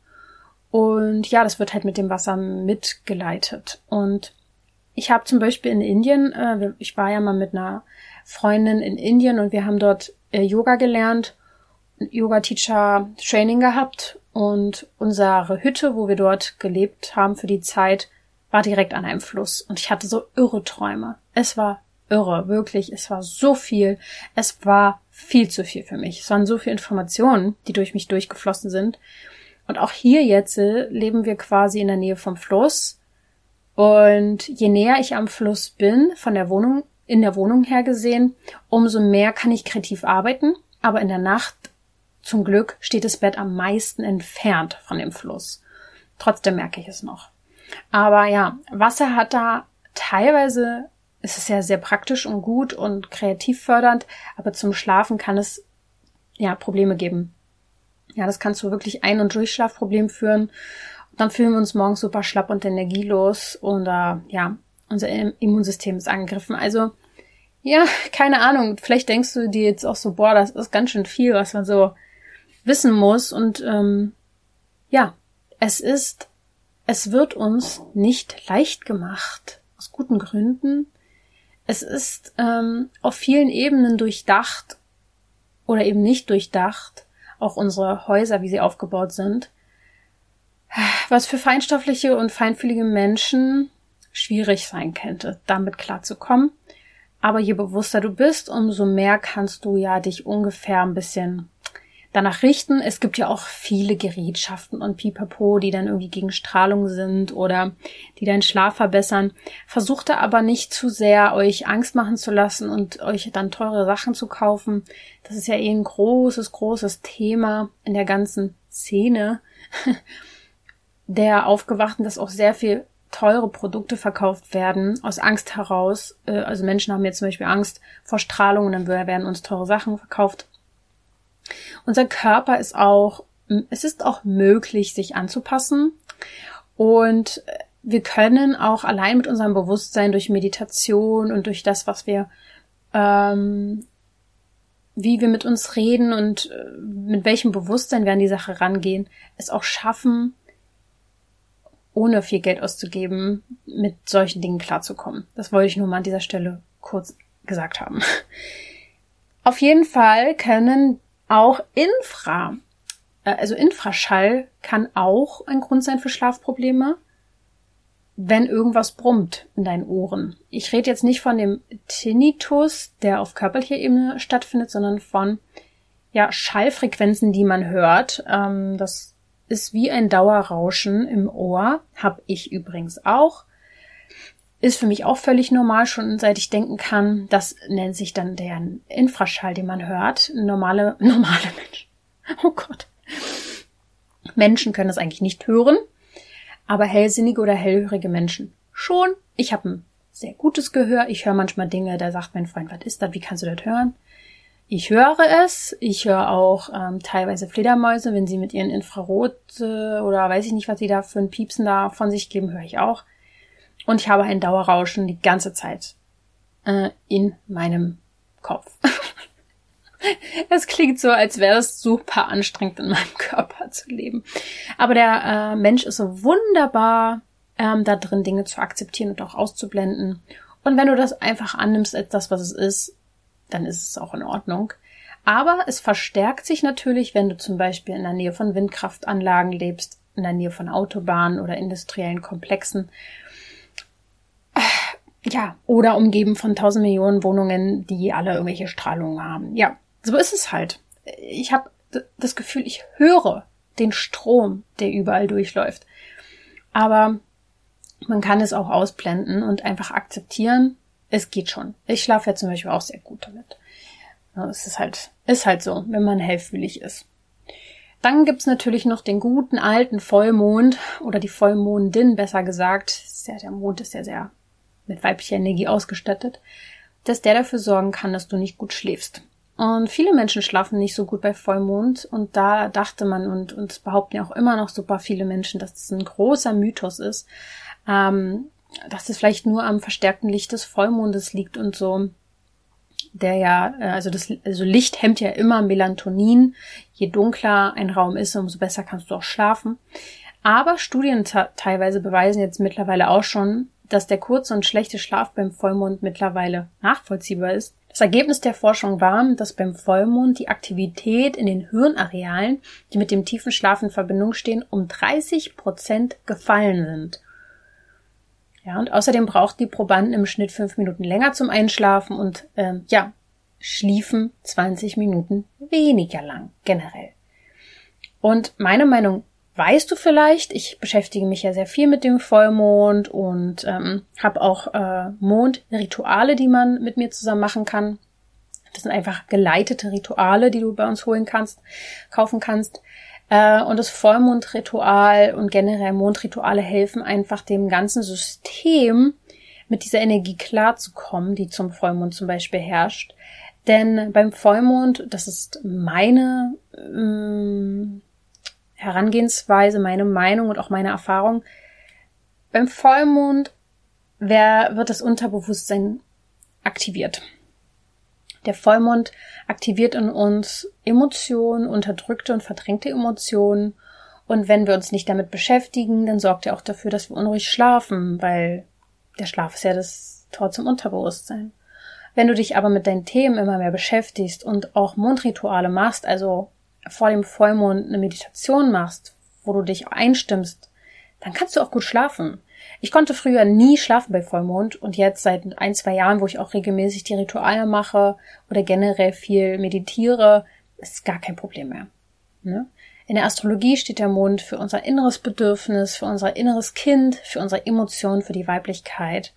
Und ja, das wird halt mit dem Wasser mitgeleitet. Und ich habe zum Beispiel in Indien, äh, ich war ja mal mit einer Freundin in Indien und wir haben dort äh, Yoga gelernt, Yoga-Teacher Training gehabt und unsere Hütte, wo wir dort gelebt haben für die Zeit, war direkt an einem Fluss und ich hatte so irre Träume. Es war irre, wirklich. Es war so viel. Es war viel zu viel für mich. Es waren so viele Informationen, die durch mich durchgeflossen sind. Und auch hier jetzt äh, leben wir quasi in der Nähe vom Fluss. Und je näher ich am Fluss bin, von der Wohnung in der Wohnung her gesehen, umso mehr kann ich kreativ arbeiten. Aber in der Nacht, zum Glück, steht das Bett am meisten entfernt von dem Fluss. Trotzdem merke ich es noch. Aber ja, Wasser hat da teilweise, ist es ja sehr praktisch und gut und kreativ fördernd, aber zum Schlafen kann es ja Probleme geben. Ja, das kann zu wirklich Ein- und Durchschlafproblemen führen. Dann fühlen wir uns morgens super schlapp und energielos oder ja, unser Immunsystem ist angegriffen. Also, ja, keine Ahnung. Vielleicht denkst du dir jetzt auch so, boah, das ist ganz schön viel, was man so wissen muss. Und ähm, ja, es ist, es wird uns nicht leicht gemacht. Aus guten Gründen. Es ist ähm, auf vielen Ebenen durchdacht oder eben nicht durchdacht. Auch unsere Häuser, wie sie aufgebaut sind. Was für feinstoffliche und feinfühlige Menschen schwierig sein könnte, damit klarzukommen. Aber je bewusster du bist, umso mehr kannst du ja dich ungefähr ein bisschen danach richten. Es gibt ja auch viele Gerätschaften und Pipapo, die dann irgendwie gegen Strahlung sind oder die deinen Schlaf verbessern. Versucht da aber nicht zu sehr euch Angst machen zu lassen und euch dann teure Sachen zu kaufen. Das ist ja eh ein großes, großes Thema in der ganzen Szene der Aufgewachten, dass auch sehr viel teure Produkte verkauft werden, aus Angst heraus. Äh, also Menschen haben jetzt zum Beispiel Angst vor Strahlung und dann werden uns teure Sachen verkauft. Unser Körper ist auch, es ist auch möglich, sich anzupassen. Und äh, wir können auch allein mit unserem Bewusstsein durch Meditation und durch das, was wir, ähm, wie wir mit uns reden und äh, mit welchem Bewusstsein wir an die Sache rangehen, es auch schaffen, ohne viel Geld auszugeben, mit solchen Dingen klarzukommen. Das wollte ich nur mal an dieser Stelle kurz gesagt haben. Auf jeden Fall können auch Infra, äh, also Infraschall kann auch ein Grund sein für Schlafprobleme, wenn irgendwas brummt in deinen Ohren. Ich rede jetzt nicht von dem Tinnitus, der auf körperlicher Ebene stattfindet, sondern von ja, Schallfrequenzen, die man hört. Ähm, das ist wie ein Dauerrauschen im Ohr. Hab ich übrigens auch. Ist für mich auch völlig normal, schon seit ich denken kann. Das nennt sich dann der Infraschall, den man hört. Normale, normale Menschen. Oh Gott. Menschen können das eigentlich nicht hören, aber hellsinnige oder hellhörige Menschen schon. Ich habe ein sehr gutes Gehör. Ich höre manchmal Dinge, da sagt mein Freund, was ist das? Wie kannst du das hören? Ich höre es. Ich höre auch ähm, teilweise Fledermäuse, wenn sie mit ihren Infrarot äh, oder weiß ich nicht, was sie da für ein Piepsen da von sich geben, höre ich auch. Und ich habe ein Dauerrauschen die ganze Zeit äh, in meinem Kopf. Es klingt so, als wäre es super anstrengend in meinem Körper zu leben. Aber der äh, Mensch ist so wunderbar ähm, da drin, Dinge zu akzeptieren und auch auszublenden. Und wenn du das einfach annimmst als das, was es ist, dann ist es auch in Ordnung. Aber es verstärkt sich natürlich, wenn du zum Beispiel in der Nähe von Windkraftanlagen lebst, in der Nähe von Autobahnen oder industriellen Komplexen. Ja, oder umgeben von tausend Millionen Wohnungen, die alle irgendwelche Strahlungen haben. Ja, so ist es halt. Ich habe das Gefühl, ich höre den Strom, der überall durchläuft. Aber man kann es auch ausblenden und einfach akzeptieren, es geht schon. Ich schlafe ja zum Beispiel auch sehr gut damit. Es ist halt, ist halt so, wenn man hellfühlig ist. Dann gibt's natürlich noch den guten alten Vollmond oder die Vollmondin, besser gesagt. Ja, der Mond ist ja sehr mit weiblicher Energie ausgestattet, dass der dafür sorgen kann, dass du nicht gut schläfst. Und viele Menschen schlafen nicht so gut bei Vollmond und da dachte man und, und behaupten ja auch immer noch super viele Menschen, dass das ein großer Mythos ist. Ähm, dass es vielleicht nur am verstärkten Licht des Vollmondes liegt und so. Der ja, äh, also das also Licht hemmt ja immer Melatonin. Je dunkler ein Raum ist, umso besser kannst du auch schlafen. Aber Studien teilweise beweisen jetzt mittlerweile auch schon, dass der kurze und schlechte Schlaf beim Vollmond mittlerweile nachvollziehbar ist. Das Ergebnis der Forschung war, dass beim Vollmond die Aktivität in den Hirnarealen, die mit dem tiefen Schlaf in Verbindung stehen, um 30 Prozent gefallen sind. Ja, und außerdem brauchten die Probanden im Schnitt fünf Minuten länger zum Einschlafen und ähm, ja, schliefen 20 Minuten weniger lang generell. Und meine Meinung weißt du vielleicht, ich beschäftige mich ja sehr viel mit dem Vollmond und ähm, habe auch äh, Mondrituale, die man mit mir zusammen machen kann. Das sind einfach geleitete Rituale, die du bei uns holen kannst, kaufen kannst. Äh, und das Vollmondritual und generell Mondrituale helfen einfach dem ganzen System mit dieser Energie klarzukommen, die zum Vollmond zum Beispiel herrscht. Denn beim Vollmond, das ist meine ähm, Herangehensweise, meine Meinung und auch meine Erfahrung, beim Vollmond wer, wird das Unterbewusstsein aktiviert. Der Vollmond aktiviert in uns Emotionen, unterdrückte und verdrängte Emotionen. Und wenn wir uns nicht damit beschäftigen, dann sorgt er auch dafür, dass wir unruhig schlafen, weil der Schlaf ist ja das Tor zum Unterbewusstsein. Wenn du dich aber mit deinen Themen immer mehr beschäftigst und auch Mondrituale machst, also vor dem Vollmond eine Meditation machst, wo du dich einstimmst, dann kannst du auch gut schlafen. Ich konnte früher nie schlafen bei Vollmond und jetzt seit ein, zwei Jahren, wo ich auch regelmäßig die Rituale mache oder generell viel meditiere, ist gar kein Problem mehr. Ne? In der Astrologie steht der Mond für unser inneres Bedürfnis, für unser inneres Kind, für unsere Emotionen, für die Weiblichkeit.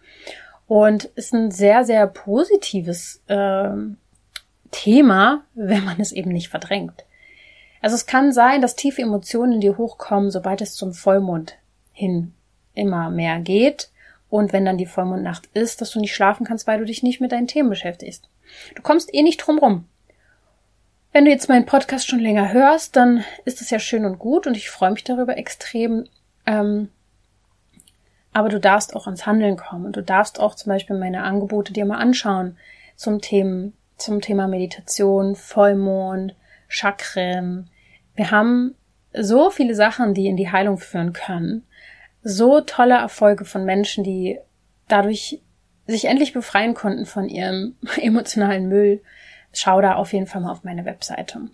Und ist ein sehr, sehr positives äh, Thema, wenn man es eben nicht verdrängt. Also es kann sein, dass tiefe Emotionen in dir hochkommen, sobald es zum Vollmond hin immer mehr geht und wenn dann die Vollmondnacht ist, dass du nicht schlafen kannst, weil du dich nicht mit deinen Themen beschäftigst. Du kommst eh nicht drum rum. Wenn du jetzt meinen Podcast schon länger hörst, dann ist es ja schön und gut und ich freue mich darüber extrem. Ähm, aber du darfst auch ins Handeln kommen und du darfst auch zum Beispiel meine Angebote dir mal anschauen zum Thema, zum Thema Meditation, Vollmond, Chakren. Wir haben so viele Sachen, die in die Heilung führen können. So tolle Erfolge von Menschen, die dadurch sich endlich befreien konnten von ihrem emotionalen Müll. Schau da auf jeden Fall mal auf meine Webseite.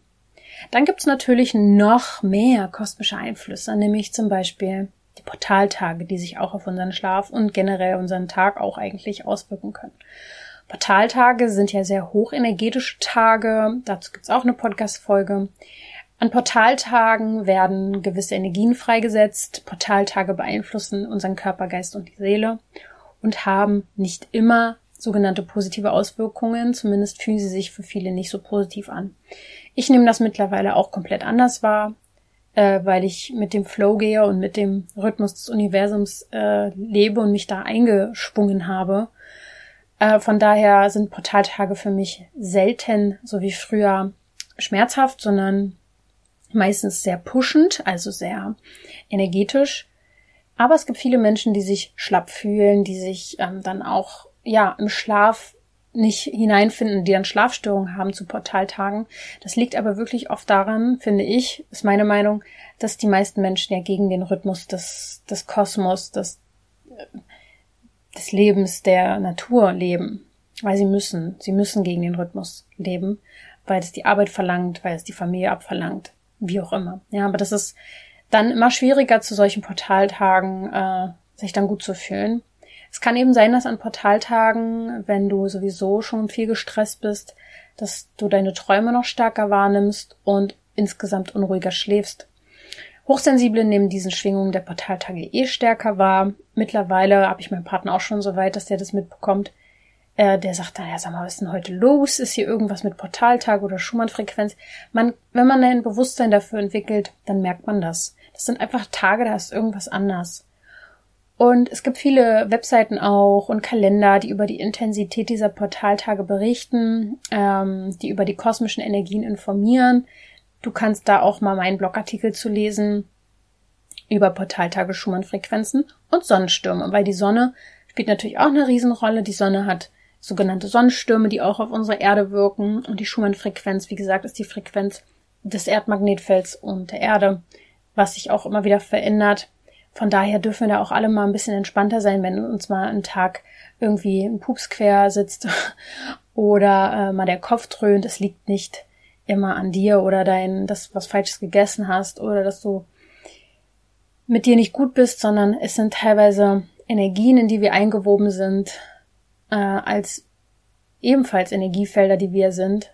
Dann gibt's natürlich noch mehr kosmische Einflüsse, nämlich zum Beispiel die Portaltage, die sich auch auf unseren Schlaf und generell unseren Tag auch eigentlich auswirken können. Portaltage sind ja sehr hochenergetische Tage. Dazu gibt's auch eine Podcast-Folge. An Portaltagen werden gewisse Energien freigesetzt. Portaltage beeinflussen unseren Körper, Geist und die Seele und haben nicht immer sogenannte positive Auswirkungen. Zumindest fühlen sie sich für viele nicht so positiv an. Ich nehme das mittlerweile auch komplett anders wahr, äh, weil ich mit dem Flow gehe und mit dem Rhythmus des Universums äh, lebe und mich da eingesprungen habe. Äh, von daher sind Portaltage für mich selten, so wie früher, schmerzhaft, sondern meistens sehr pushend, also sehr energetisch. Aber es gibt viele Menschen, die sich schlapp fühlen, die sich ähm, dann auch ja im Schlaf nicht hineinfinden, die dann Schlafstörungen haben zu Portaltagen. Das liegt aber wirklich oft daran, finde ich, ist meine Meinung, dass die meisten Menschen ja gegen den Rhythmus des, des Kosmos, des, des Lebens der Natur leben. Weil sie müssen, sie müssen gegen den Rhythmus leben, weil es die Arbeit verlangt, weil es die Familie abverlangt wie auch immer. Ja, aber das ist dann immer schwieriger zu solchen Portaltagen, äh, sich dann gut zu fühlen. Es kann eben sein, dass an Portaltagen, wenn du sowieso schon viel gestresst bist, dass du deine Träume noch stärker wahrnimmst und insgesamt unruhiger schläfst. Hochsensible nehmen diesen Schwingungen der Portaltage eh stärker wahr. Mittlerweile habe ich meinen Partner auch schon so weit, dass der das mitbekommt. Äh, der sagt dann, ja, sag mal, was ist denn heute los? Ist hier irgendwas mit Portaltag oder Schumann-Frequenz? Man, wenn man ein Bewusstsein dafür entwickelt, dann merkt man das. Das sind einfach Tage, da ist irgendwas anders. Und es gibt viele Webseiten auch und Kalender, die über die Intensität dieser Portaltage berichten, ähm, die über die kosmischen Energien informieren. Du kannst da auch mal meinen Blogartikel zu lesen über Portaltage Schumann-Frequenzen und Sonnenstürme, weil die Sonne spielt natürlich auch eine Riesenrolle. Die Sonne hat sogenannte Sonnenstürme, die auch auf unsere Erde wirken. Und die Schumann-Frequenz, wie gesagt, ist die Frequenz des Erdmagnetfelds und der Erde, was sich auch immer wieder verändert. Von daher dürfen wir da auch alle mal ein bisschen entspannter sein, wenn uns mal ein Tag irgendwie ein Pups quer sitzt oder äh, mal der Kopf dröhnt. Es liegt nicht immer an dir oder dein, das, was Falsches gegessen hast oder dass du mit dir nicht gut bist, sondern es sind teilweise Energien, in die wir eingewoben sind, äh, als ebenfalls Energiefelder, die wir sind.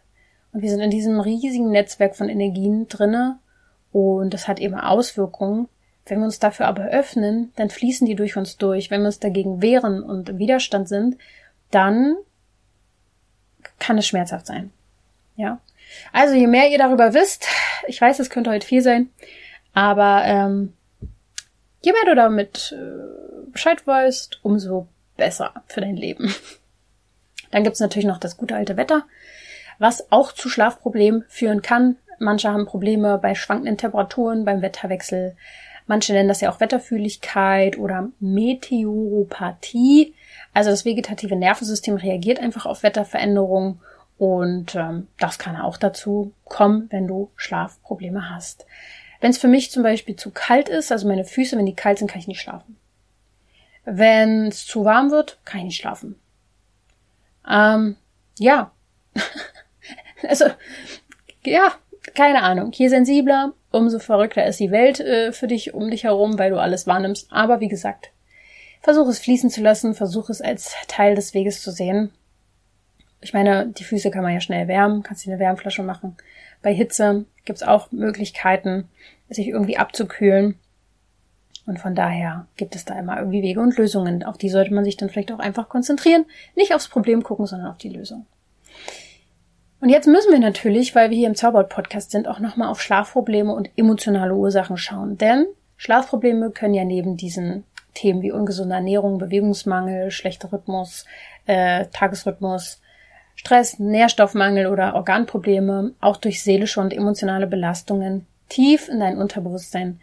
Und wir sind in diesem riesigen Netzwerk von Energien drinne und das hat eben Auswirkungen. Wenn wir uns dafür aber öffnen, dann fließen die durch uns durch. Wenn wir uns dagegen wehren und im Widerstand sind, dann kann es schmerzhaft sein. Ja. Also je mehr ihr darüber wisst, ich weiß, es könnte heute viel sein, aber ähm, je mehr du damit äh, Bescheid weißt, umso besser für dein Leben. Dann gibt's natürlich noch das gute alte Wetter, was auch zu Schlafproblemen führen kann. Manche haben Probleme bei schwankenden Temperaturen, beim Wetterwechsel. Manche nennen das ja auch Wetterfühligkeit oder Meteoropathie. Also das vegetative Nervensystem reagiert einfach auf Wetterveränderungen und ähm, das kann auch dazu kommen, wenn du Schlafprobleme hast. Wenn es für mich zum Beispiel zu kalt ist, also meine Füße, wenn die kalt sind, kann ich nicht schlafen. Wenn es zu warm wird, kann ich nicht schlafen. Ähm, ja. also, ja, keine Ahnung. Je sensibler, umso verrückter ist die Welt äh, für dich um dich herum, weil du alles wahrnimmst. Aber wie gesagt, versuch es fließen zu lassen, versuch es als Teil des Weges zu sehen. Ich meine, die Füße kann man ja schnell wärmen, kannst dir eine Wärmflasche machen. Bei Hitze gibt's auch Möglichkeiten, sich irgendwie abzukühlen. Und von daher gibt es da immer irgendwie Wege und Lösungen. Auf die sollte man sich dann vielleicht auch einfach konzentrieren. Nicht aufs Problem gucken, sondern auf die Lösung. Und jetzt müssen wir natürlich, weil wir hier im Zauberwort-Podcast sind, auch nochmal auf Schlafprobleme und emotionale Ursachen schauen. Denn Schlafprobleme können ja neben diesen Themen wie ungesunde Ernährung, Bewegungsmangel, schlechter Rhythmus, äh, Tagesrhythmus, Stress, Nährstoffmangel oder Organprobleme auch durch seelische und emotionale Belastungen tief in dein Unterbewusstsein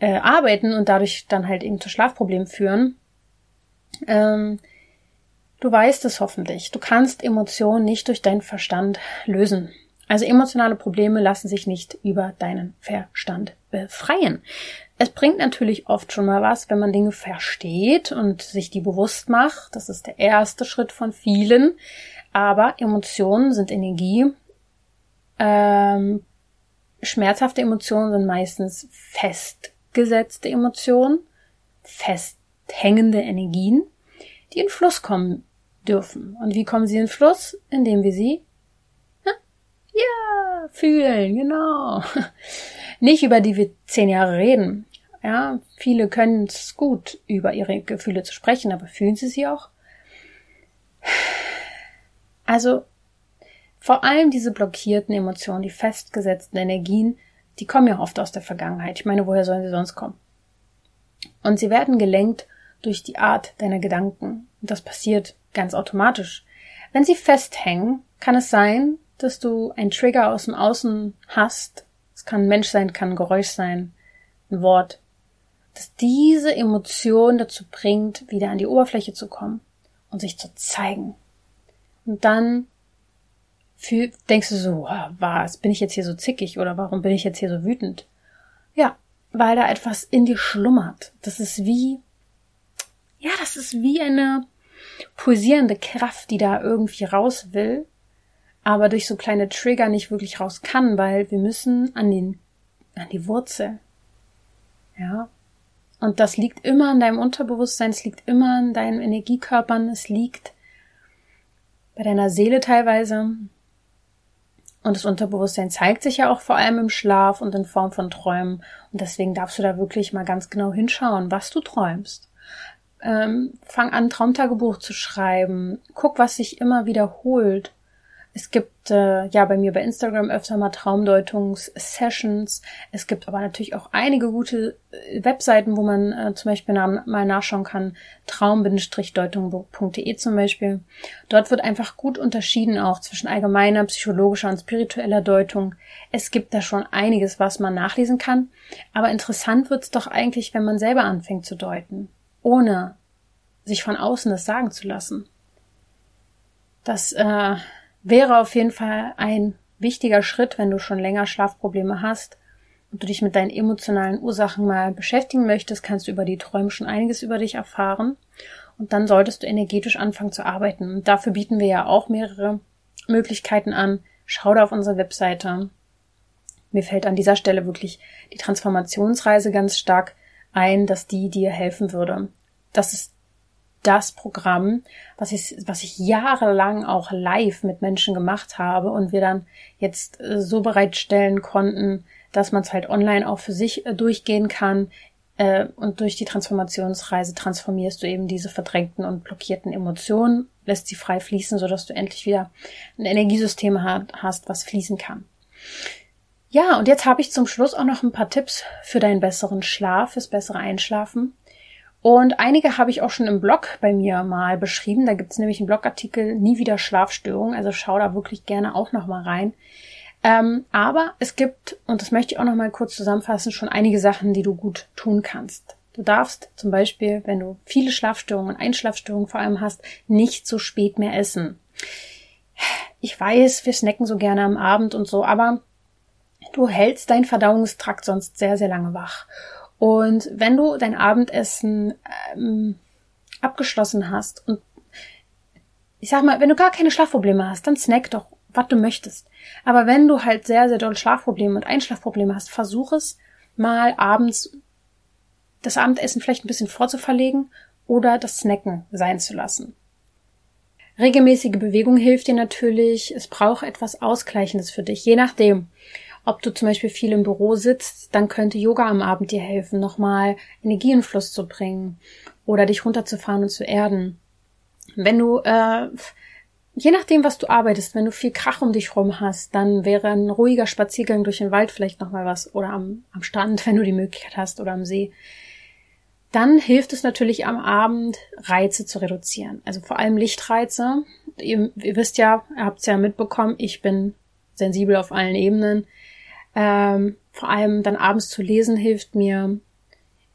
äh, arbeiten und dadurch dann halt eben zu Schlafproblemen führen. Ähm, du weißt es hoffentlich. Du kannst Emotionen nicht durch deinen Verstand lösen. Also emotionale Probleme lassen sich nicht über deinen Verstand befreien. Es bringt natürlich oft schon mal was, wenn man Dinge versteht und sich die bewusst macht. Das ist der erste Schritt von vielen. Aber Emotionen sind Energie. Ähm, schmerzhafte Emotionen sind meistens festgesetzte Emotionen, festhängende Energien, die in Fluss kommen dürfen. Und wie kommen sie in Fluss? Indem wir sie ja, fühlen, genau. Nicht über die wir zehn Jahre reden. Ja, viele können es gut, über ihre Gefühle zu sprechen, aber fühlen sie sie auch? Also, vor allem diese blockierten Emotionen, die festgesetzten Energien, die kommen ja oft aus der Vergangenheit. Ich meine, woher sollen sie sonst kommen? Und sie werden gelenkt durch die Art deiner Gedanken. Und das passiert ganz automatisch. Wenn sie festhängen, kann es sein, dass du einen Trigger aus dem Außen hast. Es kann ein Mensch sein, kann ein Geräusch sein, ein Wort. Dass diese Emotion dazu bringt, wieder an die Oberfläche zu kommen und sich zu zeigen. Und dann fühl, denkst du so, was, bin ich jetzt hier so zickig oder warum bin ich jetzt hier so wütend? Ja, weil da etwas in dir schlummert. Das ist wie, ja, das ist wie eine pulsierende Kraft, die da irgendwie raus will aber durch so kleine Trigger nicht wirklich raus kann, weil wir müssen an den, an die Wurzel. Ja. Und das liegt immer an deinem Unterbewusstsein, es liegt immer an deinen Energiekörpern, es liegt bei deiner Seele teilweise. Und das Unterbewusstsein zeigt sich ja auch vor allem im Schlaf und in Form von Träumen. Und deswegen darfst du da wirklich mal ganz genau hinschauen, was du träumst. Ähm, fang an, Traumtagebuch zu schreiben. Guck, was sich immer wiederholt. Es gibt äh, ja bei mir bei Instagram öfter mal Traumdeutungs-Sessions. Es gibt aber natürlich auch einige gute äh, Webseiten, wo man äh, zum Beispiel mal nachschauen kann. Traum-deutung.de zum Beispiel. Dort wird einfach gut unterschieden auch zwischen allgemeiner, psychologischer und spiritueller Deutung. Es gibt da schon einiges, was man nachlesen kann. Aber interessant wird's doch eigentlich, wenn man selber anfängt zu deuten, ohne sich von außen das sagen zu lassen. Das äh, wäre auf jeden Fall ein wichtiger Schritt, wenn du schon länger Schlafprobleme hast und du dich mit deinen emotionalen Ursachen mal beschäftigen möchtest, kannst du über die Träume schon einiges über dich erfahren. Und dann solltest du energetisch anfangen zu arbeiten. Und dafür bieten wir ja auch mehrere Möglichkeiten an. Schau da auf unsere Webseite. Mir fällt an dieser Stelle wirklich die Transformationsreise ganz stark ein, dass die dir helfen würde. Das ist das Programm, was ich, was ich jahrelang auch live mit Menschen gemacht habe und wir dann jetzt äh, so bereitstellen konnten, dass man es halt online auch für sich äh, durchgehen kann. Äh, und durch die Transformationsreise transformierst du eben diese verdrängten und blockierten Emotionen, lässt sie frei fließen, sodass du endlich wieder ein Energiesystem hast, was fließen kann. Ja, und jetzt habe ich zum Schluss auch noch ein paar Tipps für deinen besseren Schlaf, fürs bessere Einschlafen. Und einige habe ich auch schon im Blog bei mir mal beschrieben. Da gibt es nämlich einen Blogartikel Nie wieder Schlafstörungen. Also schau da wirklich gerne auch noch mal rein. Ähm, aber es gibt, und das möchte ich auch noch mal kurz zusammenfassen, schon einige Sachen, die du gut tun kannst. Du darfst zum Beispiel, wenn du viele Schlafstörungen und Einschlafstörungen vor allem hast, nicht so spät mehr essen. Ich weiß, wir snacken so gerne am Abend und so, aber du hältst deinen Verdauungstrakt sonst sehr, sehr lange wach. Und wenn du dein Abendessen ähm, abgeschlossen hast und ich sag mal, wenn du gar keine Schlafprobleme hast, dann snack doch, was du möchtest. Aber wenn du halt sehr, sehr doll Schlafprobleme und Einschlafprobleme hast, versuch es mal abends das Abendessen vielleicht ein bisschen vorzuverlegen oder das Snacken sein zu lassen. Regelmäßige Bewegung hilft dir natürlich. Es braucht etwas Ausgleichendes für dich, je nachdem. Ob du zum Beispiel viel im Büro sitzt, dann könnte Yoga am Abend dir helfen, nochmal Energie in Fluss zu bringen oder dich runterzufahren und zu erden. Wenn du, äh, je nachdem, was du arbeitest, wenn du viel Krach um dich rum hast, dann wäre ein ruhiger Spaziergang durch den Wald vielleicht nochmal was oder am, am Strand, wenn du die Möglichkeit hast oder am See. Dann hilft es natürlich am Abend, Reize zu reduzieren. Also vor allem Lichtreize. Ihr, ihr wisst ja, ihr habt es ja mitbekommen, ich bin sensibel auf allen Ebenen. Ähm, vor allem dann abends zu lesen hilft mir,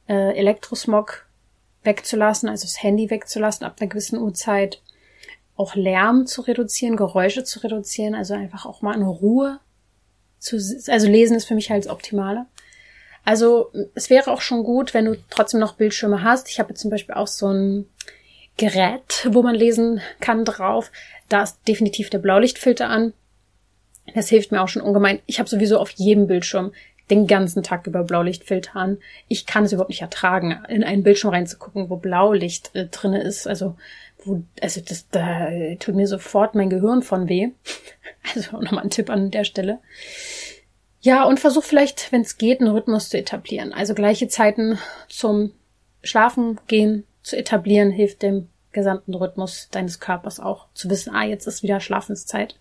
äh, Elektrosmog wegzulassen, also das Handy wegzulassen ab einer gewissen Uhrzeit. Auch Lärm zu reduzieren, Geräusche zu reduzieren, also einfach auch mal in Ruhe zu, also lesen ist für mich halt das Optimale. Also es wäre auch schon gut, wenn du trotzdem noch Bildschirme hast. Ich habe zum Beispiel auch so ein Gerät, wo man lesen kann drauf. Da ist definitiv der Blaulichtfilter an. Das hilft mir auch schon ungemein. Ich habe sowieso auf jedem Bildschirm den ganzen Tag über Blaulichtfilter an. Ich kann es überhaupt nicht ertragen, in einen Bildschirm reinzugucken, wo Blaulicht äh, drinne ist. Also, wo, also das da tut mir sofort mein Gehirn von weh. Also nochmal ein Tipp an der Stelle. Ja, und versuch vielleicht, wenn es geht, einen Rhythmus zu etablieren. Also gleiche Zeiten zum Schlafen gehen zu etablieren, hilft dem gesamten Rhythmus deines Körpers auch zu wissen, ah, jetzt ist wieder Schlafenszeit.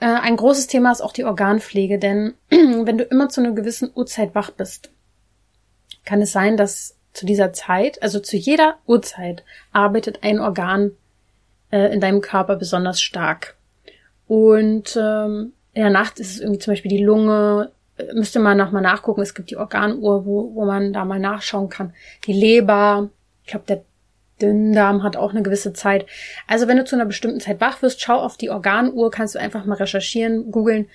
Äh, ein großes Thema ist auch die Organpflege, denn wenn du immer zu einer gewissen Uhrzeit wach bist, kann es sein, dass zu dieser Zeit, also zu jeder Uhrzeit, arbeitet ein Organ äh, in deinem Körper besonders stark. Und ähm, in der Nacht ist es irgendwie zum Beispiel die Lunge, äh, müsste man nochmal nachgucken. Es gibt die Organuhr, wo, wo man da mal nachschauen kann. Die Leber, ich glaube, der Dünndarm hat auch eine gewisse Zeit. Also wenn du zu einer bestimmten Zeit wach wirst, schau auf die Organuhr, kannst du einfach mal recherchieren, googeln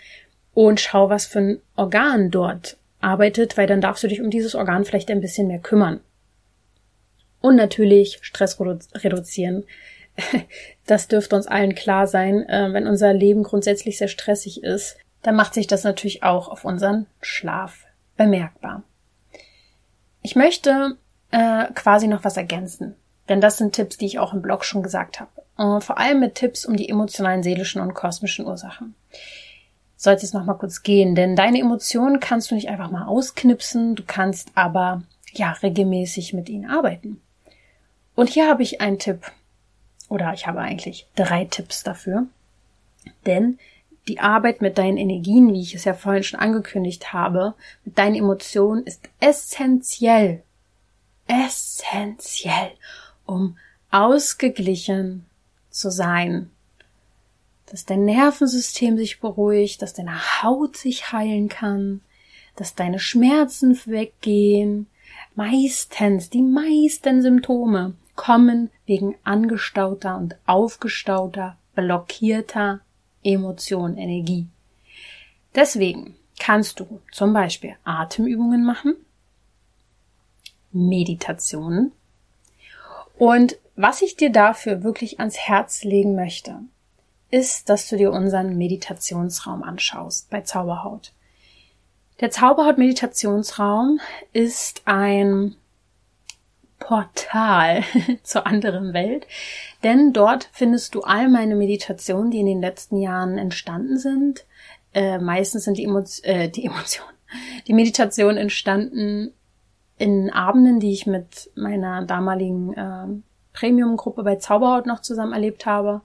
und schau, was für ein Organ dort arbeitet, weil dann darfst du dich um dieses Organ vielleicht ein bisschen mehr kümmern. Und natürlich Stress redu reduzieren. Das dürfte uns allen klar sein. Äh, wenn unser Leben grundsätzlich sehr stressig ist, dann macht sich das natürlich auch auf unseren Schlaf bemerkbar. Ich möchte äh, quasi noch was ergänzen, denn das sind Tipps, die ich auch im Blog schon gesagt habe. Äh, vor allem mit Tipps um die emotionalen, seelischen und kosmischen Ursachen. Sollte es noch mal kurz gehen, denn deine Emotionen kannst du nicht einfach mal ausknipsen, du kannst aber ja regelmäßig mit ihnen arbeiten. Und hier habe ich einen Tipp, oder ich habe eigentlich drei Tipps dafür. Denn die Arbeit mit deinen Energien, wie ich es ja vorhin schon angekündigt habe, mit deinen Emotionen ist essentiell, essentiell, um ausgeglichen zu sein. Dass dein Nervensystem sich beruhigt, dass deine Haut sich heilen kann, dass deine Schmerzen weggehen. Meistens, die meisten Symptome kommen wegen angestauter und aufgestauter, blockierter Emotion, Energie. Deswegen kannst du zum Beispiel Atemübungen machen, Meditationen und was ich dir dafür wirklich ans Herz legen möchte, ist, dass du dir unseren Meditationsraum anschaust bei Zauberhaut. Der Zauberhaut-Meditationsraum ist ein Portal zur anderen Welt, denn dort findest du all meine Meditationen, die in den letzten Jahren entstanden sind. Äh, meistens sind die, Emo äh, die Emotionen, die Meditationen entstanden in Abenden, die ich mit meiner damaligen äh, Premium-Gruppe bei Zauberhaut noch zusammen erlebt habe.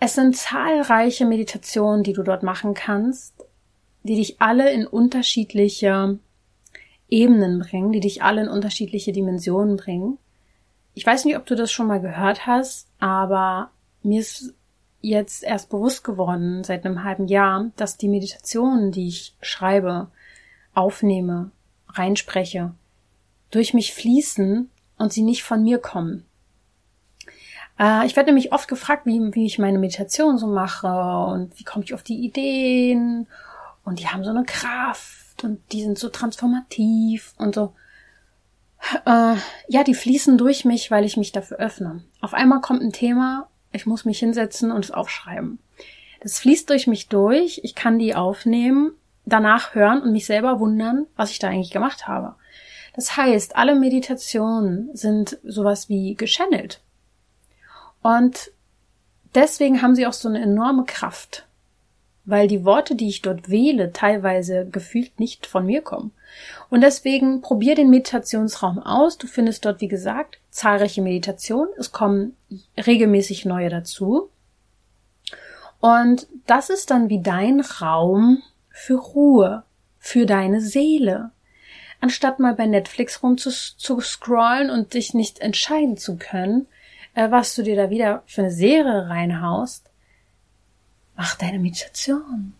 Es sind zahlreiche Meditationen, die du dort machen kannst, die dich alle in unterschiedliche Ebenen bringen, die dich alle in unterschiedliche Dimensionen bringen. Ich weiß nicht, ob du das schon mal gehört hast, aber mir ist jetzt erst bewusst geworden seit einem halben Jahr, dass die Meditationen, die ich schreibe, aufnehme, reinspreche, durch mich fließen und sie nicht von mir kommen. Äh, ich werde nämlich oft gefragt, wie, wie ich meine Meditation so mache und wie komme ich auf die Ideen und die haben so eine Kraft und die sind so transformativ und so. Äh, ja, die fließen durch mich, weil ich mich dafür öffne. Auf einmal kommt ein Thema, ich muss mich hinsetzen und es aufschreiben. Das fließt durch mich durch, ich kann die aufnehmen, danach hören und mich selber wundern, was ich da eigentlich gemacht habe. Das heißt, alle Meditationen sind sowas wie geschannelt. Und deswegen haben sie auch so eine enorme Kraft weil die Worte, die ich dort wähle, teilweise gefühlt nicht von mir kommen. Und deswegen probier den Meditationsraum aus. Du findest dort, wie gesagt, zahlreiche Meditationen. Es kommen regelmäßig neue dazu. Und das ist dann wie dein Raum für Ruhe, für deine Seele. Anstatt mal bei Netflix rumzuscrollen und dich nicht entscheiden zu können, äh, was du dir da wieder für eine Serie reinhaust, mach deine Meditation.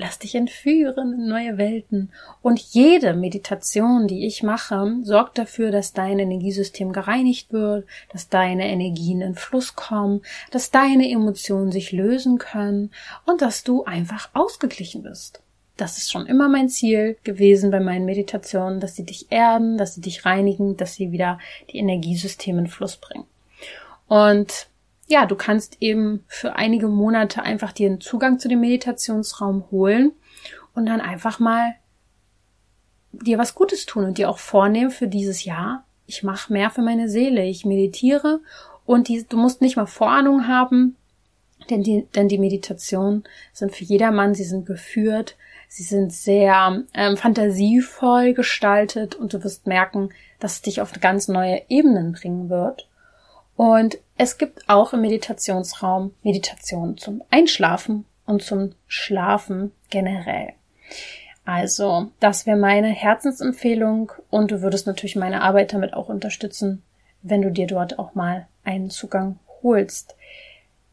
Lass dich entführen in neue Welten. Und jede Meditation, die ich mache, sorgt dafür, dass dein Energiesystem gereinigt wird, dass deine Energien in Fluss kommen, dass deine Emotionen sich lösen können und dass du einfach ausgeglichen bist. Das ist schon immer mein Ziel gewesen bei meinen Meditationen, dass sie dich erden, dass sie dich reinigen, dass sie wieder die Energiesysteme in Fluss bringen. Und ja, du kannst eben für einige Monate einfach dir einen Zugang zu dem Meditationsraum holen und dann einfach mal dir was Gutes tun und dir auch vornehmen für dieses Jahr. Ich mache mehr für meine Seele. Ich meditiere und die, du musst nicht mal Vorahnung haben, denn die, denn die Meditationen sind für jedermann, sie sind geführt, sie sind sehr ähm, fantasievoll gestaltet und du wirst merken, dass es dich auf ganz neue Ebenen bringen wird. Und es gibt auch im Meditationsraum Meditation zum Einschlafen und zum Schlafen generell. Also, das wäre meine Herzensempfehlung und du würdest natürlich meine Arbeit damit auch unterstützen, wenn du dir dort auch mal einen Zugang holst.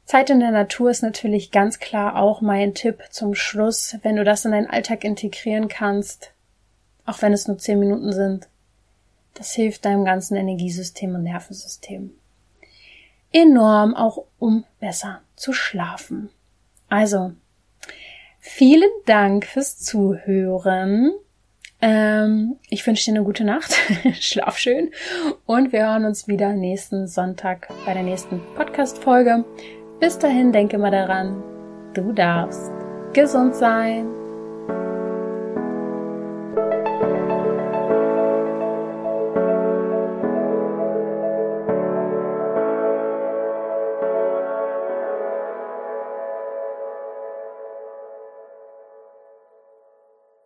Zeit in der Natur ist natürlich ganz klar auch mein Tipp zum Schluss, wenn du das in deinen Alltag integrieren kannst, auch wenn es nur zehn Minuten sind. Das hilft deinem ganzen Energiesystem und Nervensystem enorm, auch um besser zu schlafen. Also, vielen Dank fürs Zuhören. Ähm, ich wünsche dir eine gute Nacht, schlaf schön und wir hören uns wieder nächsten Sonntag bei der nächsten Podcast-Folge. Bis dahin denke mal daran, du darfst gesund sein.